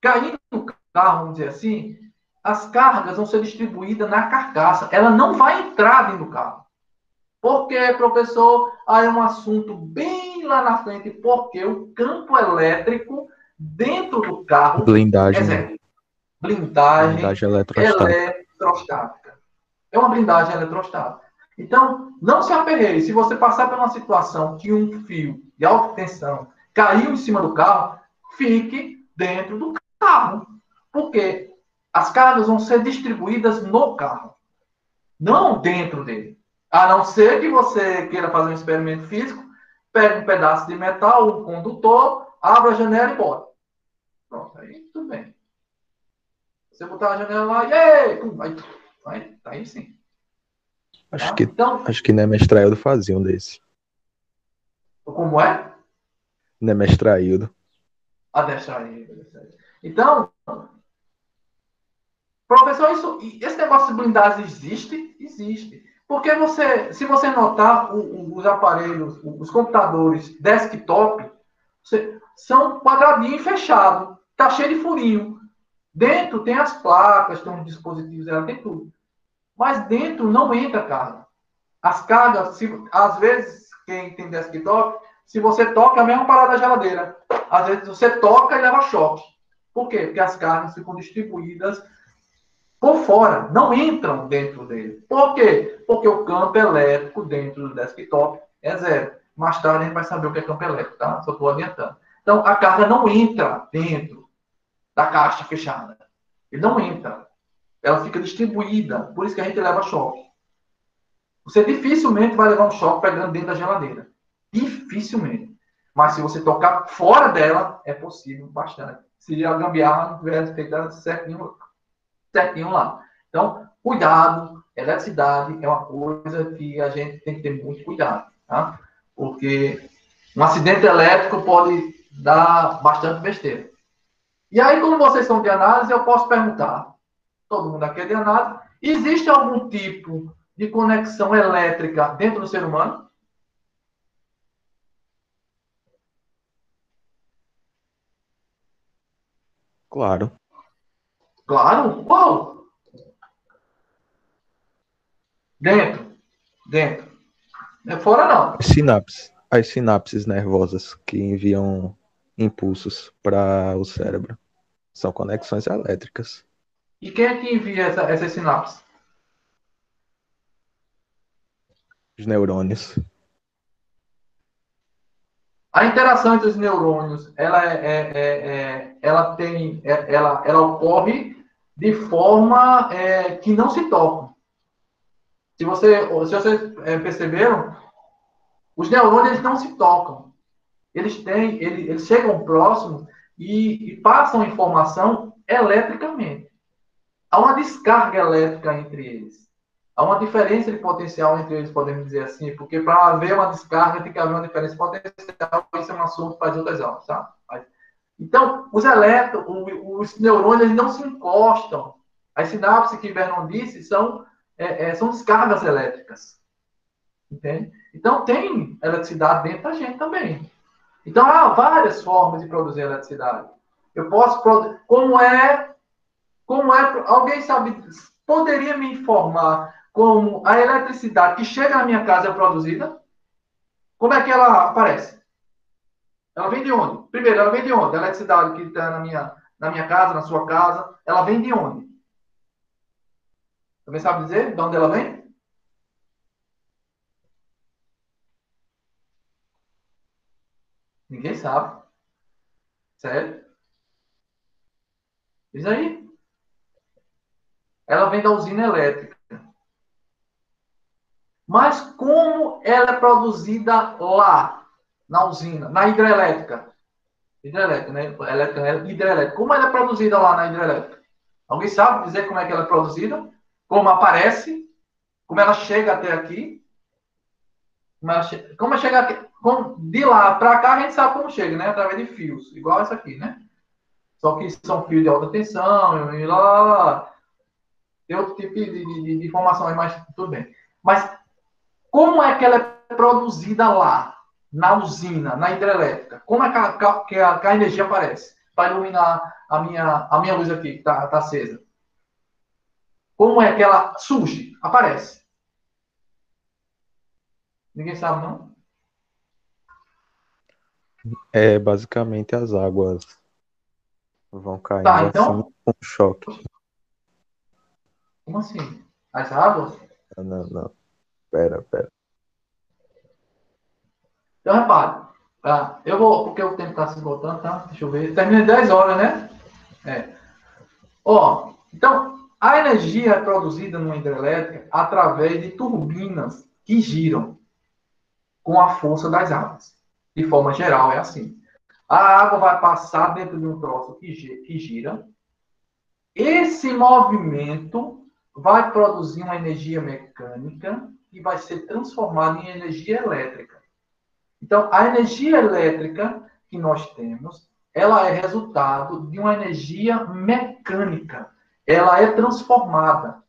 cair no carro, vamos dizer assim, as cargas vão ser distribuídas na carcaça. Ela não vai entrar dentro do carro. Por quê, professor? Ah, é um assunto bem lá na frente, porque o campo elétrico dentro do carro. Blindagem. Exemplo, blindagem, Blindagem eletrostática. eletrostática. É uma blindagem eletrostática. Então, não se aperreie. Se você passar por uma situação que um fio de alta tensão caiu em cima do carro, fique dentro do carro. Porque as cargas vão ser distribuídas no carro, não dentro dele. A não ser que você queira fazer um experimento físico, pegue um pedaço de metal, um condutor, abra a janela e bota. Pronto, aí tudo bem. Você botar a janela lá, e aí, tá aí sim. Acho tá? que, Então, acho que Nemestraildo fazia um desse. como é? Nemestraildo. Adestrair. Então, professor, isso, esse negócio de blindagem existe? Existe. Porque você, se você notar, o- o- os aparelhos, os computadores desktop, você- são quadradinho fechado, tá cheio de furinho. Dentro tem as placas, tem os dispositivos, ela tem tudo. Mas dentro não entra carga. As cargas, se- às vezes, quem tem desktop, se você toca, é a mesma parada da geladeira. Às vezes você toca e leva choque. Por quê? Porque as cargas ficam distribuídas por fora, não entram dentro dele. Por quê? Porque o campo elétrico dentro do desktop é zero. Mais tarde a gente vai saber o que é campo elétrico, tá? Só estou adiantando. Então a carga não entra dentro da caixa fechada. Ele não entra. Ela fica distribuída. Por isso que a gente leva choque. Você dificilmente vai levar um choque pegando dentro da geladeira. Dificilmente. Mas se você tocar fora dela, é possível bastante. Se a gambiarra não tiver feita certinho, certinho lá. Então, cuidado. Eletricidade é uma coisa que a gente tem que ter muito cuidado, tá? Porque um acidente elétrico pode dar bastante besteira. E aí, como vocês são de análise, eu posso perguntar. Todo mundo aqui é de análise. Existe algum tipo de conexão elétrica dentro do ser humano? Claro. Claro. Uau! Dentro. Dentro. Não é fora, não. Sinapses. As sinapses nervosas que enviam impulsos para o cérebro. São conexões elétricas. E quem é que envia essa, essas sinapses? Os neurônios. A interação entre os neurônios, ela, é, é- é- é- ela tem, é- ela, ela ocorre de forma é, que não se tocam. Se, você, se vocês é, perceberam, os neurônios eles não se tocam. Eles têm, eles, eles chegam próximo e, e passam informação eletricamente. Há uma descarga elétrica entre eles. Há uma diferença de potencial entre eles, podemos dizer assim, porque para haver uma descarga tem que haver uma diferença de potencial, isso é um assunto para as outras aulas, tá? Então, os elétrons, os neurônios, não se encostam. As sinapses que Vernon disse são, é, é, são descargas elétricas. Entende? Então, tem eletricidade dentro da gente também. Então, há várias formas de produzir eletricidade. Eu posso produzir. Como é. Como é. Alguém sabe. Poderia me informar como a eletricidade que chega na minha casa é produzida? Como é que ela aparece? Ela vem de onde? Primeiro, ela vem de onde? A eletricidade que está na minha, na minha casa, na sua casa, ela vem de onde? Alguém sabe dizer de onde ela vem? Ninguém sabe. Sério? Diz aí. Ela vem da usina elétrica. Mas como ela é produzida lá, na usina, na hidrelétrica? Hidrelétrica, né? Elétrica, né? hidrelétrica. Como ela é produzida lá na hidrelétrica? Alguém sabe dizer como é que ela é produzida? Como aparece? Como ela chega até aqui? Como ela, che... como ela chega aqui? De lá para cá a gente sabe como chega, né? Através de fios, igual essa aqui, né? Só que são fios de alta tensão e lá, lá, lá. Tem outro tipo de, de, de informação aí, mas tudo bem. Mas como é que ela é produzida lá? na usina, na hidrelétrica, como é que a, que a, que a energia aparece para iluminar a minha, a minha luz aqui, que está tá acesa? Como é que ela surge? Aparece. Ninguém sabe, não? É basicamente as águas vão caindo Tá, então- assim com choque. Como assim? As águas? Não, não, não. Pera, pera. Então, repare. Tá? Eu vou, porque o tempo está se esgotando, tá? Deixa eu ver. Termina em 10 horas, né? É. Ó, então, a energia é produzida numa hidrelétrica através de turbinas que giram com a força das águas. De forma geral, é assim. A água vai passar dentro de um troço que gira. Esse movimento vai produzir uma energia mecânica que vai ser transformada em energia elétrica. Então, a energia elétrica que nós temos, ela é resultado de uma energia mecânica. Ela é transformada.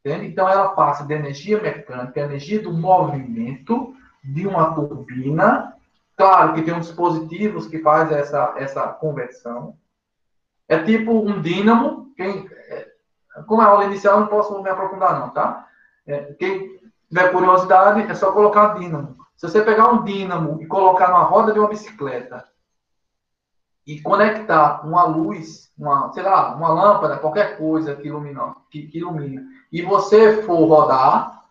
Entende? Então, ela passa de energia mecânica, energia do movimento de uma turbina. Claro que tem um dispositivos que faz essa, essa conversão. É tipo um dínamo. Quem, é, como é a aula inicial, não posso me aprofundar, não, tá? É, quem tiver curiosidade, é só colocar dínamo. Se você pegar um dínamo e colocar na roda de uma bicicleta e conectar uma luz, uma, sei lá, uma lâmpada, qualquer coisa que ilumina, que, que ilumina, e você for rodar,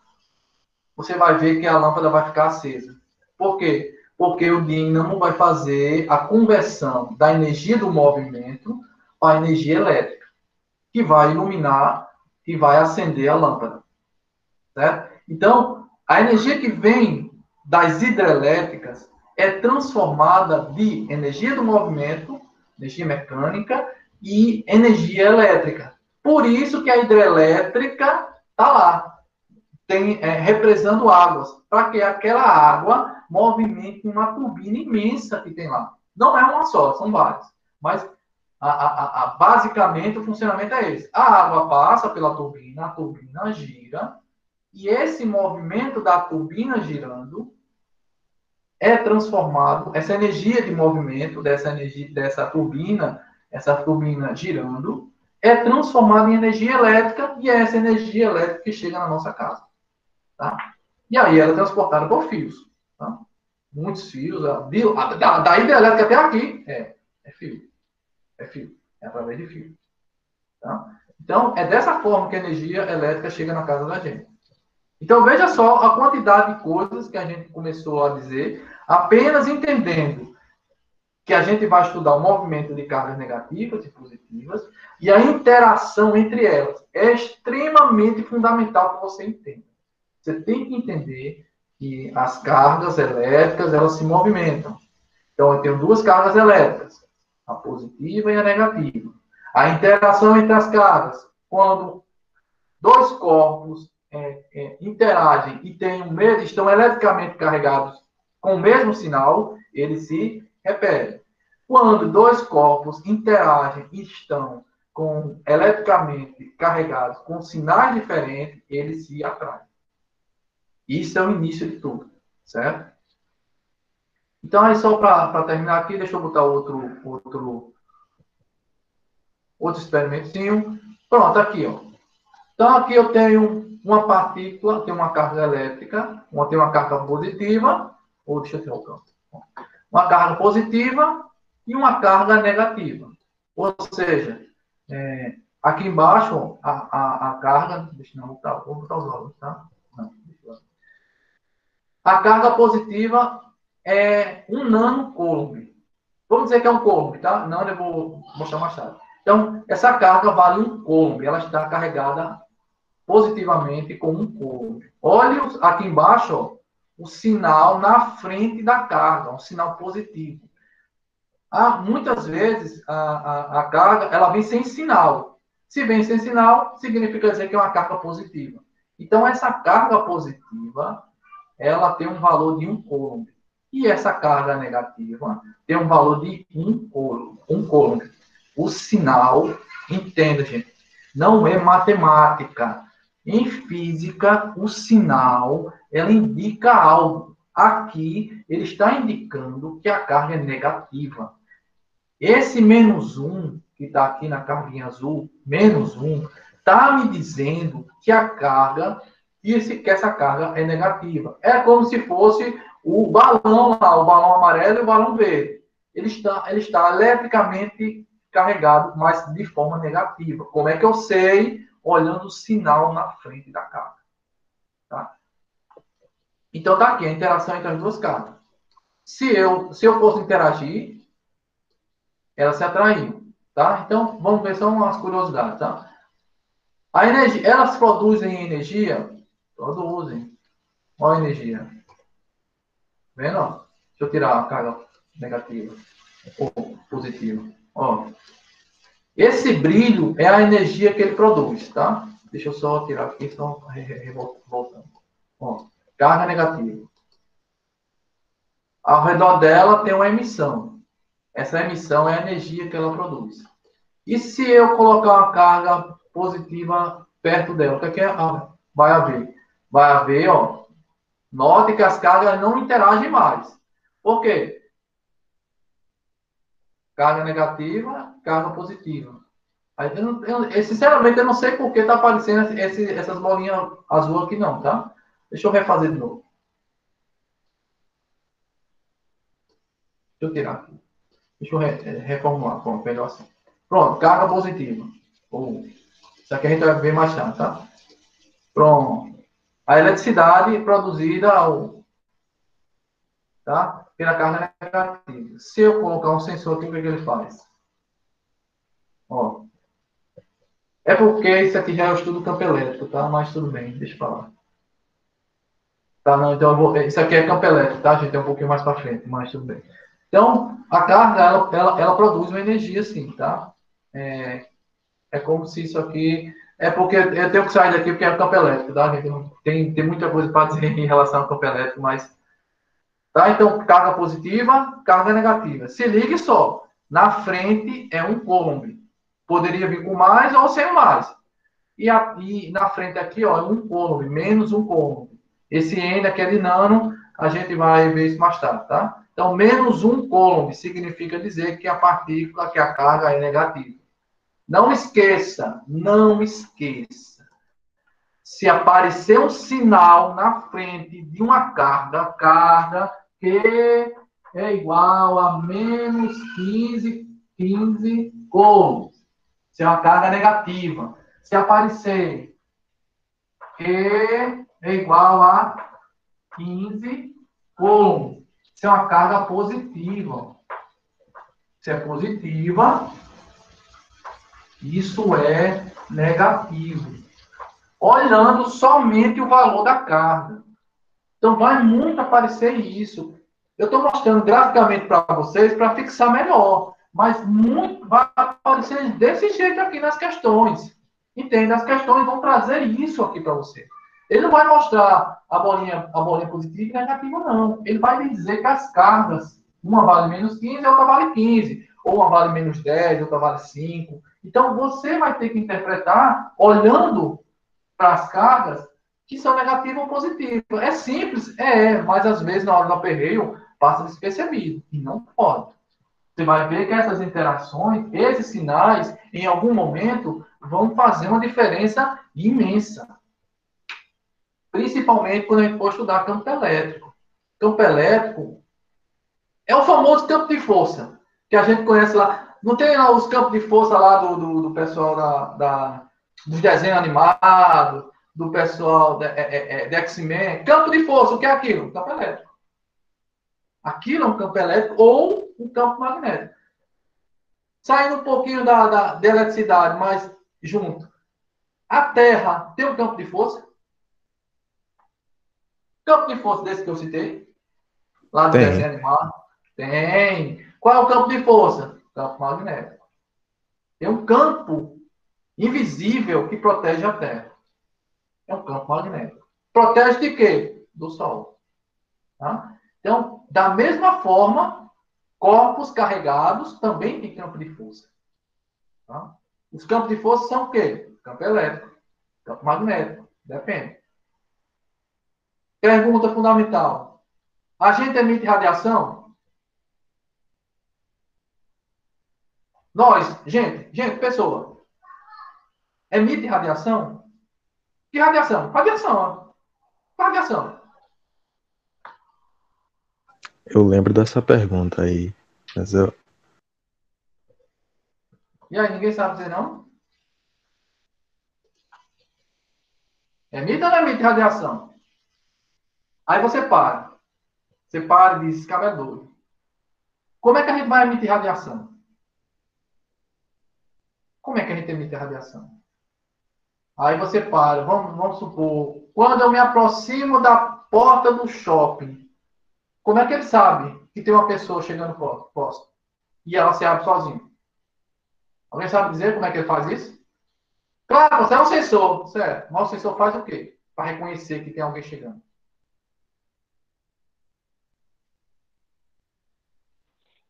você vai ver que a lâmpada vai ficar acesa. Por quê? Porque o dínamo vai fazer a conversão da energia do movimento para a energia elétrica, que vai iluminar e vai acender a lâmpada. Certo? Então, a energia que vem das hidrelétricas é transformada de energia do movimento, energia mecânica e energia elétrica. Por isso que a hidrelétrica está lá, tem, é, represando águas, para que aquela água movimente uma turbina imensa que tem lá. Não é uma só, são várias. Mas a, a, a, basicamente o funcionamento é esse. A água passa pela turbina, a turbina gira, e esse movimento da turbina girando é transformado, essa energia de movimento dessa energia dessa turbina, essa turbina girando, é transformada em energia elétrica e é essa energia elétrica que chega na nossa casa. Tá? E aí ela é transportada por fios. Tá? Muitos fios, da, da hidrelétrica até aqui, é, é fio. É fio. É através de fio. Tá? Então, é dessa forma que a energia elétrica chega na casa da gente. Então, veja só a quantidade de coisas que a gente começou a dizer, apenas entendendo que a gente vai estudar o movimento de cargas negativas e positivas e a interação entre elas. É extremamente fundamental que você entenda. Você tem que entender que as cargas elétricas, elas se movimentam. Então, eu tenho duas cargas elétricas, a positiva e a negativa. A interação entre as cargas, quando dois corpos é, é, interagem e têm um mesmo, estão eletricamente carregados com o mesmo sinal, eles se repelem. Quando dois corpos interagem e estão com, eletricamente carregados com sinais diferentes, eles se atraem. Isso é o início de tudo, certo? Então, aí só para terminar aqui, deixa eu botar outro, outro, outro experimentinho. Pronto, aqui, ó. Então, aqui eu tenho uma partícula, tem uma carga elétrica, uma tem uma carga positiva, ou deixa eu ter o canto. Uma carga positiva e uma carga negativa. Ou seja, é, aqui embaixo, a, a, a carga. Deixa eu botar, vou botar os valores, tá? Não, a carga positiva é um nanocoulomb. Vamos dizer que é um coulomb, tá? Não, eu vou mostrar mais tarde. Então, essa carga vale um coulomb. Ela está carregada positivamente com um coulomb. Olhe aqui embaixo, ó, o sinal na frente da carga, um sinal positivo. Ah, muitas vezes a, a, a, carga ela vem sem sinal. Se vem sem sinal, significa dizer que é uma carga positiva. Então, essa carga positiva, ela tem um valor de um coulomb. E essa carga negativa tem um valor de um coulomb. Um coulomb. O sinal, entenda, gente, não é matemática. Em física, o sinal, ela indica algo. Aqui, ele está indicando que a carga é negativa. Esse menos 1, que está aqui na carguinha azul, menos 1, está me dizendo que a carga, que, essa carga é negativa. É como se fosse o balão lá, o balão amarelo e o balão verde. Ele está, ele está eletricamente carregado, mas de forma negativa. Como é que eu sei? Olhando o sinal na frente da carga. Tá? Então tá aqui a interação entre as duas cargas. Se eu, se eu fosse interagir, elas se atraíam, tá? Então, vamos ver só umas curiosidades, tá? A energia, elas produzem energia? Produzem. Olha a energia. Vendo? Deixa eu tirar a carga negativa ou positiva. Ó. Esse brilho é a energia que ele produz, tá? Deixa eu só tirar aqui, só voltando. Carga negativa. Ao redor dela tem uma emissão. Essa emissão é a energia que ela produz. E se eu colocar uma carga positiva perto dela, o que, é que é? Ah, vai haver? Vai haver, ó. Note que as cargas não interagem mais. Por quê? Carga negativa, carga positiva. Aí, eu, eu, eu, sinceramente, eu não sei por que está aparecendo esse, essas bolinhas azul aqui, não, tá? Deixa eu refazer de novo. Deixa eu tirar aqui. Deixa eu re, eh, reformular. Pronto, melhor assim. Pronto, carga positiva. Oh, isso aqui a gente vai ver mais tarde, tá? Pronto. A eletricidade produzida tá? Pela carga negativa. Se eu colocar um sensor aqui, o que, é que ele faz? Ó. É porque isso aqui já é o estudo do campo elétrico, tá? Mas tudo bem, deixa eu falar. Tá, não, então vou, isso aqui é campo elétrico, tá, gente? É um pouquinho mais para frente, mas tudo bem. Então, a carga, ela, ela, ela produz uma energia, sim, tá? É, é como se isso aqui... É porque eu tenho que sair daqui porque é campo elétrico, tá? Tem, tem muita coisa para dizer [LAUGHS] em relação ao campo elétrico, mas... Tá? Então, carga positiva, carga negativa. Se ligue só. Na frente é um coulomb. Poderia vir com mais ou sem mais. E, aqui, na frente aqui, ó, é um coulomb, menos um coulomb. Esse N, aquele nano, a gente vai ver isso mais tarde, tá? Então, menos um coulomb significa dizer que a partícula, que a carga é negativa. Não esqueça, não esqueça. Se aparecer um sinal na frente de uma carga, carga que é igual a menos 15, 15 coulombs. Se é uma carga negativa. Se aparecer que é igual a 15 coulombs se é uma carga positiva. Se é positiva, isso é negativo. Olhando somente o valor da carga. Então, vai muito aparecer isso. Eu estou mostrando graficamente para vocês para fixar melhor. Mas muito vai aparecer desse jeito aqui nas questões. Entende? As questões vão trazer isso aqui para você. Ele não vai mostrar a bolinha, a bolinha positiva e negativa, não. Ele vai dizer que as cargas, uma vale menos 15 e outra vale 15. Ou uma vale menos 10, outra vale 5. Então, você vai ter que interpretar olhando para as cargas que são negativas ou positivas. É simples? É, mas às vezes na hora do aperreio passa despercebido. E não pode. Você vai ver que essas interações, esses sinais, em algum momento, vão fazer uma diferença imensa. Principalmente quando a gente for estudar campo elétrico. Campo elétrico é o famoso campo de força, que a gente conhece lá. Não tem lá os campos de força lá do, do, do pessoal da, da, dos desenhos animados, do pessoal de, é, é, é X-Men. Campo de força, o que é aquilo? Campo elétrico. Aquilo é um campo elétrico ou um campo magnético. Saindo um pouquinho da, da, da eletricidade, mas junto. A Terra tem um campo de força? Campo de força desse que eu citei? Lá do desenho animado? Tem. Qual é o campo de força? Campo magnético. Tem um campo invisível que protege a Terra. É um campo magnético. Protege de quê? Do Sol. Tá? Então, da mesma forma, corpos carregados também têm campo de força. Tá? Os campos de força são o quê? Campo elétrico, campo magnético, depende. Pergunta fundamental. A gente emite radiação? Nós, gente, gente, pessoa, emite radiação? Que radiação? Radiação, ó. Radiação. Eu lembro dessa pergunta aí, mas eu, E aí, ninguém sabe dizer não? Emite ou não emite radiação? Aí você para. Você para e diz, cara é doido. Como é que a gente vai emitir radiação? Como é que a gente emite radiação? Aí você para, vamos, vamos supor, quando eu me aproximo da porta do shopping, como é que ele sabe que tem uma pessoa chegando próximo? E ela se abre sozinha? Alguém sabe dizer como é que ele faz isso? Claro, você é um sensor, certo? Mas o sensor faz o quê? Para reconhecer que tem alguém chegando.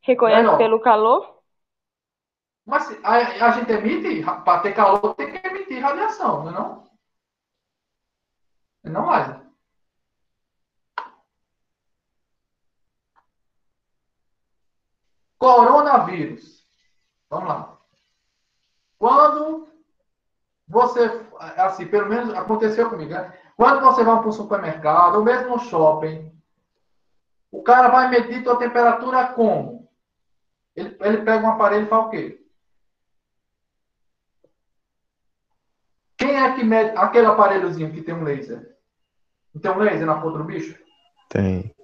Reconhece Legal. pelo calor? Mas a, a gente emite, para ter calor, tem que radiação, não é não? Não mais. Coronavírus. Vamos lá. Quando você, assim, pelo menos aconteceu comigo, né? Quando você vai para um supermercado, ou mesmo no shopping, o cara vai medir tua temperatura como? Ele, ele pega um aparelho e faz o quê? Quem é que mede aquele aparelhozinho que tem um laser? Não tem um laser na ponta do bicho? tem.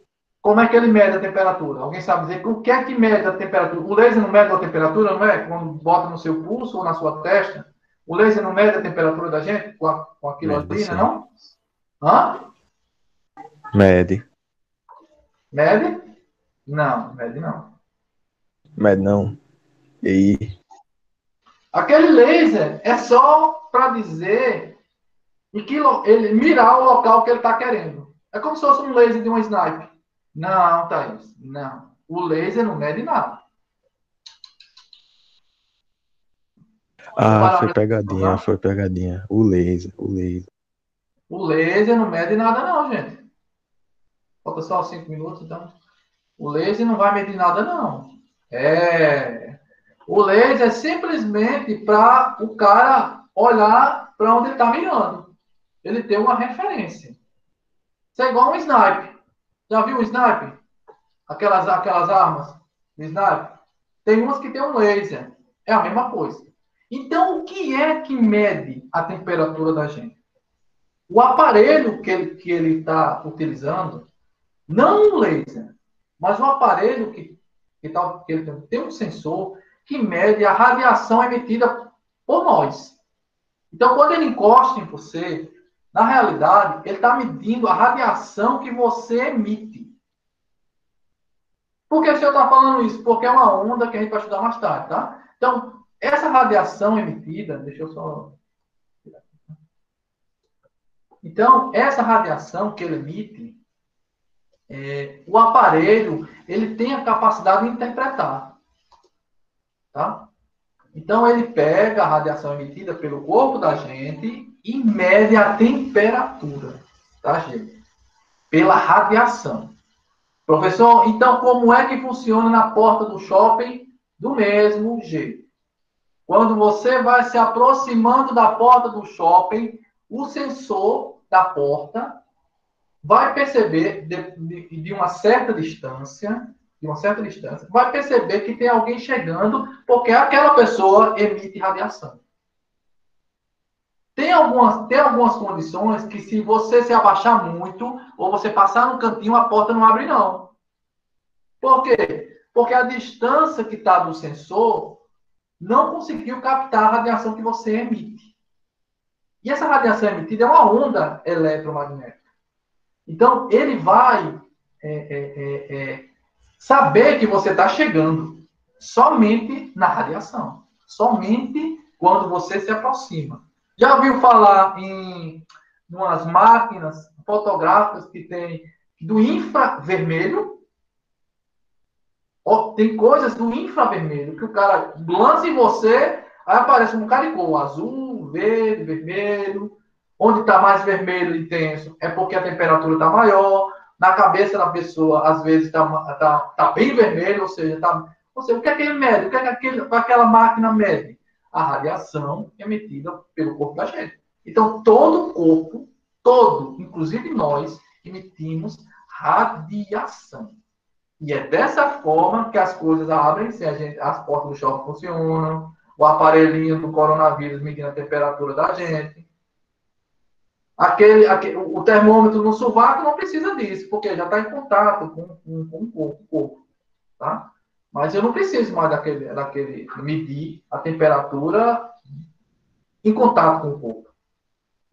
Como é que ele mede a temperatura? Alguém sabe dizer o que é que mede a temperatura? O laser não mede a temperatura, não é? Quando bota no seu pulso ou na sua testa, o laser não mede a temperatura da gente com, a- com aquilo ali, não? Hã? Mede. Mede? Não, mede não. Mede não. E aí? Aquele laser é só para dizer em que ele mirar o local que ele está querendo. É como se fosse um laser de um sniper. Não, Thaís, não. O laser não mede nada. Ah, foi pegadinha, Aham. foi pegadinha. O laser, o laser. O laser não mede nada, não, gente. Falta só cinco minutos, então. O laser não vai medir nada, não. É. O laser é simplesmente para o cara olhar para onde ele está mirando. Ele tem uma referência. Isso é igual um sniper. Já viu um sniper? Aquelas, aquelas armas de sniper? Tem umas que tem um laser. É a mesma coisa. Então, o que é que mede a temperatura da gente? O aparelho que ele que ele está utilizando, não um laser, mas um aparelho que, que, tá, que tem um sensor que mede a radiação emitida por nós. Então, quando ele encosta em você, na realidade, ele está medindo a radiação que você emite. Por que o senhor está falando isso? Porque é uma onda que a gente vai estudar mais tarde, tá? Então, essa radiação emitida, deixa eu só então, essa radiação que ele emite, é, o aparelho, ele tem a capacidade de interpretar. Tá? Então, ele pega a radiação emitida pelo corpo da gente e mede a temperatura, tá, gente? Pela radiação. Professor, então como é que funciona na porta do shopping? Do mesmo jeito. Quando você vai se aproximando da porta do shopping, o sensor da porta vai perceber de, de, de, uma certa distância, de uma certa distância, vai perceber que tem alguém chegando, porque aquela pessoa emite radiação. Tem algumas, tem algumas condições que se você se abaixar muito, ou você passar no cantinho, a porta não abre não. Por quê? Porque a distância que está do sensor não conseguiu captar a radiação que você emite. E essa radiação emitida é uma onda eletromagnética. Então, ele vai é, é, é, saber que você está chegando somente na radiação. Somente quando você se aproxima. Já ouviu falar em umas máquinas fotográficas que tem do infravermelho? Oh, tem coisas do infravermelho que o cara lança em você, aí aparece um caricô azul, verde, vermelho. Onde está mais vermelho intenso é porque a temperatura está maior. Na cabeça da pessoa, às vezes está tá, tá bem vermelho, ou seja, tá, ou seja, o que é que ele mede? O que é que aquele, aquela máquina mede? A radiação emitida pelo corpo da gente. Então, todo o corpo, todo, inclusive nós, emitimos radiação. E é dessa forma que as coisas abrem-se, as portas do shopping funcionam, o aparelhinho do coronavírus medindo a temperatura da gente. Aquele, aquele, o termômetro no sovaco não precisa disso, porque já está em contato com, com, com o corpo, corpo. Tá? Mas eu não preciso mais daquele, daquele medir a temperatura em contato com o corpo.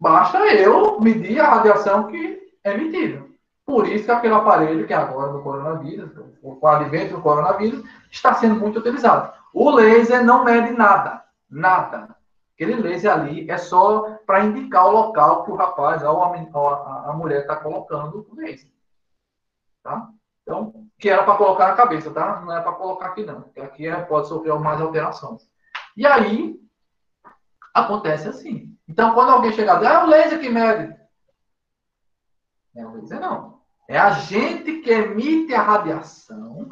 Basta eu medir a radiação que é emitida. Por isso que aquele aparelho que agora no coronavírus, com o advento do coronavírus, está sendo muito utilizado. O laser não mede nada, nada. Aquele laser ali é só para indicar o local que o rapaz ou a, a mulher está colocando o laser. Tá? Então, que era para colocar na cabeça, tá? Não é para colocar aqui não. Porque aqui é, pode sofrer mais alterações. E aí, acontece assim. Então, quando alguém chegar ah, é o laser que mede. Não é o laser não. É a gente que emite a radiação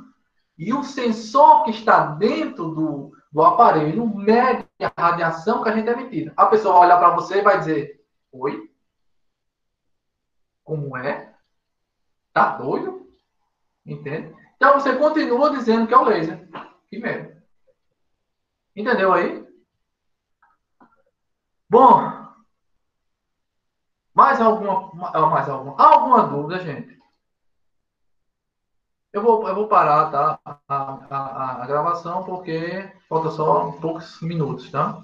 e o sensor que está dentro do, do aparelho mede a radiação que a gente é emitida. A pessoa vai olhar para você e vai dizer: Oi? Como é? Tá doido? Entende? Então você continua dizendo que é o laser. Que merda. Entendeu aí? Bom. Mais alguma, mais alguma, alguma dúvida, gente? Eu vou, eu vou parar tá, a, a, a gravação porque falta só poucos minutos, tá?